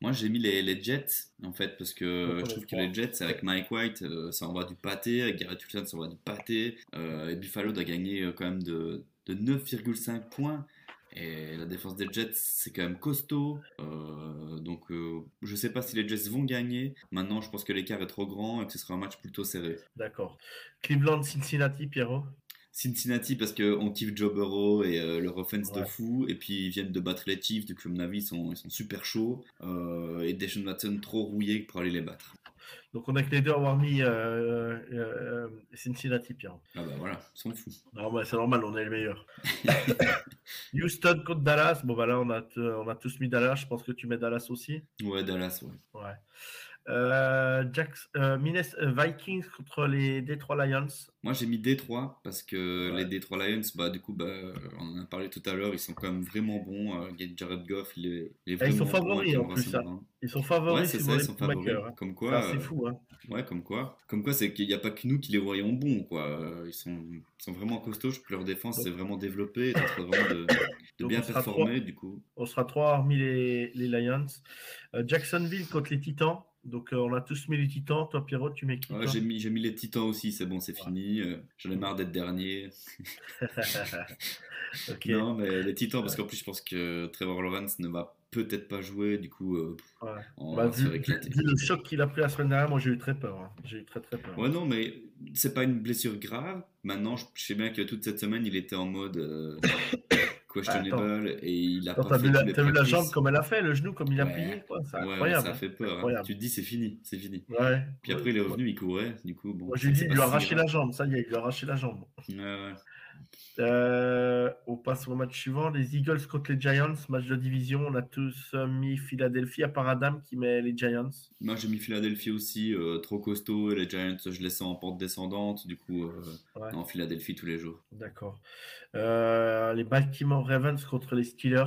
Moi, j'ai mis les, les Jets, en fait, parce que Donc, je trouve que les Jets, avec Mike White, ça envoie du pâté. Avec Garrett Wilson, ça envoie du pâté. Et Buffalo doit gagner quand même de, de 9,5 points. Et la défense des Jets, c'est quand même costaud. Euh, donc, euh, je sais pas si les Jets vont gagner. Maintenant, je pense que l'écart est trop grand et que ce sera un match plutôt serré. D'accord. Cleveland, Cincinnati, Pierrot? Cincinnati parce qu'on kiffe Joe Burrow et euh, leur offense de fou et puis ils viennent de battre les Chiefs donc à mon avis ils sont, ils sont super chauds euh, et Deshaun Watson trop rouillé pour aller les battre Donc on a que les deux à avoir mis euh, euh, euh, Cincinnati, Pierrot. ah bah voilà sont fous Non, bah, c'est normal, on est les meilleurs. Houston contre Dallas. Bon, bah là, on a, on a tous mis Dallas. Je pense que tu mets Dallas aussi. ouais Dallas ouais Ouais. Euh, Jacks- euh, euh, Vikings contre les Detroit Lions. moi j'ai mis Détroit parce que Ouais. les Detroit Lions bah du coup bah, on en a parlé tout à l'heure ils sont quand même vraiment bons Jared Goff il est, il est Ah, ils sont vraiment bon favoris, en plus. Ils sont favoris ouais c'est ça ils sont favoris hein. comme C'est quoi euh, fou. Hein. Ouais, comme quoi. Comme quoi, c'est qu'il n'y a pas que nous qui les voyons bons, quoi. Ils sont, ils sont vraiment costauds. Je leur défense s'est vraiment développée. Ils sont vraiment de, de bien performer, du coup. On sera trois hormis les, les Lions. Euh, Jacksonville contre les Titans. Donc euh, on a tous mis les Titans. Toi, Pierrot, tu mets qui Ouais, j'ai mis, j'ai mis les Titans aussi, c'est bon, c'est fini. Euh, J'en ai marre d'être dernier. Non, mais les Titans, parce qu'en plus, je pense que Trevor Lawrence ne va peut-être pas jouer. Du coup, euh, Ouais. on Bah, va se vu, éclater. vu le choc qu'il a pris la semaine dernière, moi j'ai eu très peur. hein. J'ai eu très très peur. Ouais, non, mais c'est pas une blessure grave. Maintenant, je, je sais bien que toute cette semaine, il était en mode euh, questionable et il a Attends, pas T'as fait vu, la, t'as vu la jambe comme elle a fait, le genou comme il a Ouais. plié, quoi. C'est Ouais, ouais, incroyable. ça fait peur. hein. Tu te dis c'est fini, c'est fini. Ouais. Puis après il est revenu, il courait, du coup bon. Moi j'ai dit, c'est il lui pas a arraché la jambe. Ça y est, il lui a arraché la jambe. Euh, on passe au match suivant. Les Eagles contre les Giants. Match de division. On a tous euh, mis Philadelphie, à part Adam qui met les Giants. Moi j'ai mis Philadelphie aussi, euh, trop costaud et les Giants je les sens en pente descendante, du coup euh, non Philadelphie tous les jours. D'accord. Euh, les Baltimore Ravens contre les Steelers.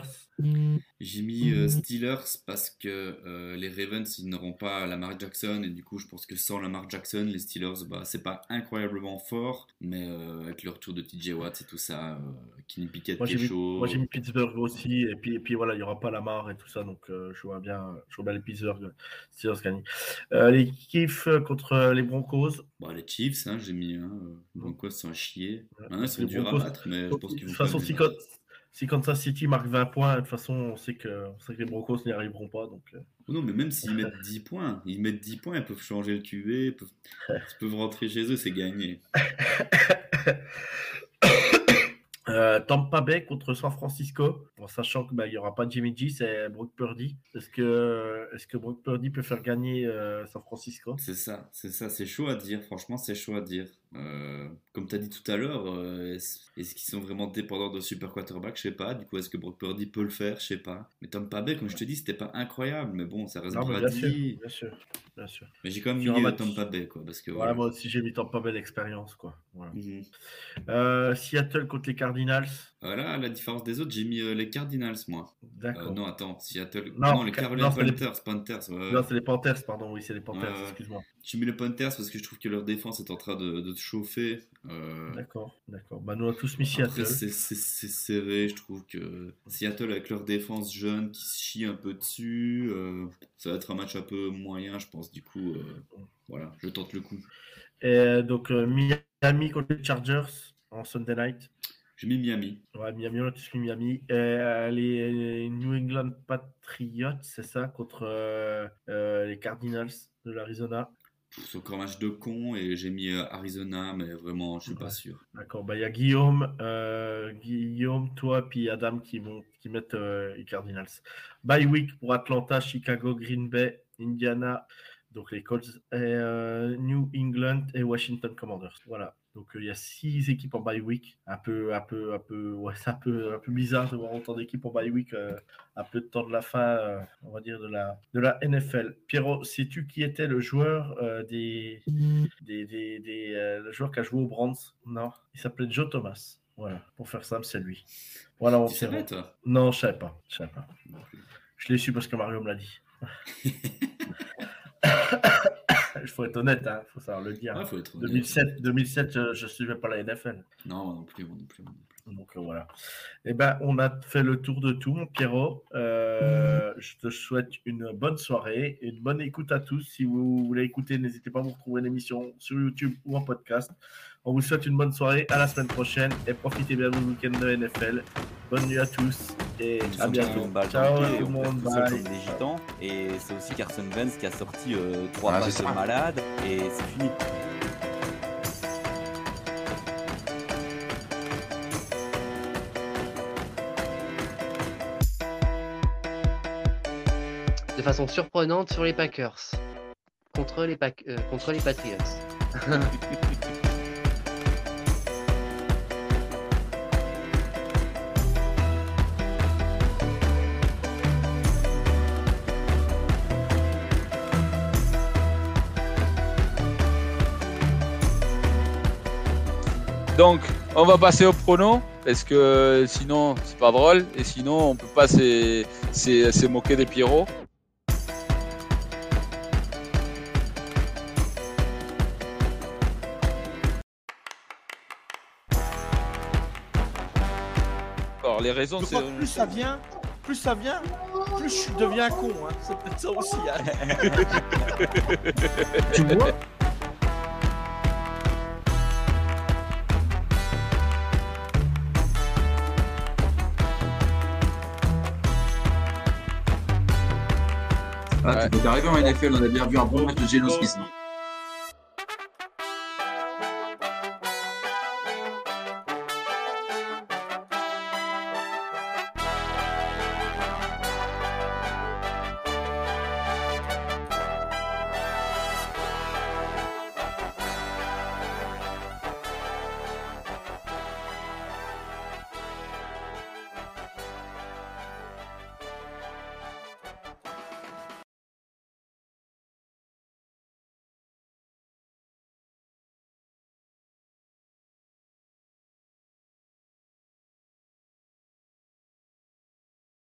J'ai mis euh, Steelers parce que euh, les Ravens ils n'auront pas Lamar Jackson et du coup je pense que sans Lamar Jackson les Steelers bah c'est pas incroyablement fort mais avec le retour de TJ Watt et tout ça, euh, Kenny Pickett Moi qui j'ai est mis, chaud. moi, j'ai mis Pittsburgh aussi. Et puis, et puis voilà, il n'y aura pas Lamar et tout ça. Donc je vois bien, je vois bien les Pittsburgh Steelers gagner. Les Chiefs contre les Broncos. Bah, les Chiefs, hein, j'ai mis. Hein, Broncos sont à chier. Maintenant, ils sont durs à battre, mais pense De qu'ils vont. toute quand façon, si, battre. si Kansas City marque 20 points, de toute façon, on sait que, on sait que les Broncos n'y arriveront pas. Donc, euh, non, mais même s'ils mettent 10 points, ils mettent 10 points, ils peuvent changer le QB, ils peuvent, ils peuvent rentrer chez eux, c'est gagné. Euh, Tampa Bay contre San Francisco, en sachant qu'il n'y aura pas Jimmy G, c'est Brock Purdy. Est-ce que, est que Brock Purdy peut faire gagner euh, San Francisco? C'est ça, c'est ça, c'est chaud à dire, franchement, c'est chaud à dire. Euh, comme tu as dit tout à l'heure, euh, est-ce qu'ils sont vraiment dépendants de super quarterback? Je sais pas. Du coup, est-ce que Brock Purdy peut le faire? Je sais pas. Mais Tampa Bay, comme je te dis, c'était pas incroyable, mais bon, ça reste Non, bien sûr, bien sûr, bien sûr. Mais j'ai quand même mis Tampa Bay, quoi, parce que Voilà, voilà. moi aussi j'ai mis Tampa Bay l'expérience. Quoi. Voilà. Mhm. Euh, Seattle contre les Cardinals. Voilà, à la différence des autres, j'ai mis euh, les Cardinals, moi. Euh, D'accord. non, attends, Seattle. Non, Non, les Ca- Carolina Panthers. Panthers. Non, c'est les Panthers, pardon, oui, c'est les Panthers, excuse-moi. J'ai mis les Panthers parce que je trouve que leur défense est en train de, de se chauffer. Euh, D'accord, d'accord. Bah, nous, on a tous mis Seattle. c'est serré, je trouve que Seattle avec leur défense jeune qui se chie un peu dessus, euh, ça va être un match un peu moyen, je pense. Du coup, euh, voilà, je tente le coup. Et donc, euh, Miami contre les Chargers en Sunday night. J'ai mis Miami. Ouais, Miami, on a tous mis Miami. Euh, les New England Patriots, c'est ça, contre euh, euh, les Cardinals de l'Arizona. C'est encore un match de con et j'ai mis Arizona, mais vraiment, je suis pas sûr. D'accord, bah il y a Guillaume, euh, Guillaume, toi, puis Adam qui, vont, qui mettent les Cardinals. Bye week pour Atlanta, Chicago, Green Bay, Indiana, donc les Colts, et, New England et Washington Commanders. Voilà. Donc euh, il y a six équipes en bye week. Un peu, un peu, un peu, ouais, c'est un peu, un peu bizarre de voir autant d'équipes en bye week euh, à peu de temps de la fin, euh, on va dire de la, de la NFL. Pierrot, sais-tu qui était le joueur euh, des, des, des, des, le joueur qui a joué aux Brands? Non, il s'appelait Joe Thomas. Voilà, pour faire simple, c'est lui. Voilà, on Tu sait. savais, toi? Non, je savais pas. Je savais pas. Je l'ai su parce que Mario me l'a dit. Il faut être honnête, il faut savoir le dire. Ouais, faut être honnête. 2007, 2007 je, je suivais pas la NFL. Non, moi non plus, moi non plus. moi non plus. Donc euh, voilà. Eh ben, on a fait le tour de tout, mon Pierrot. Euh, je te souhaite une bonne soirée, une bonne écoute à tous. Si vous voulez écouter, n'hésitez pas à vous retrouver l'émission sur YouTube ou en podcast. On vous souhaite une bonne soirée. À la semaine prochaine et profitez bien du week-end de NFL. Bonne nuit à tous et à bientôt. Ciao tout pied, le on perd monde. tout seul Bye. comme des gitans. Et c'est aussi Carson Wentz qui a sorti euh, trois Ah, passes c'est de ça. malade. Et c'est fini. De façon surprenante sur les Packers. Contre les, euh, contre les Patriots. Donc, on va passer au prono, parce que sinon, c'est pas drôle, et sinon, on peut pas se se- se moquer des Pierrots. Alors, les raisons, c'est. plus ça vient, plus ça vient, plus je deviens con. Hein. C'est peut-être ça aussi. hein. Tu vois? Ouais. Tu peux arriver en NFL, on a bien vu un bon match de Geno Smith. non?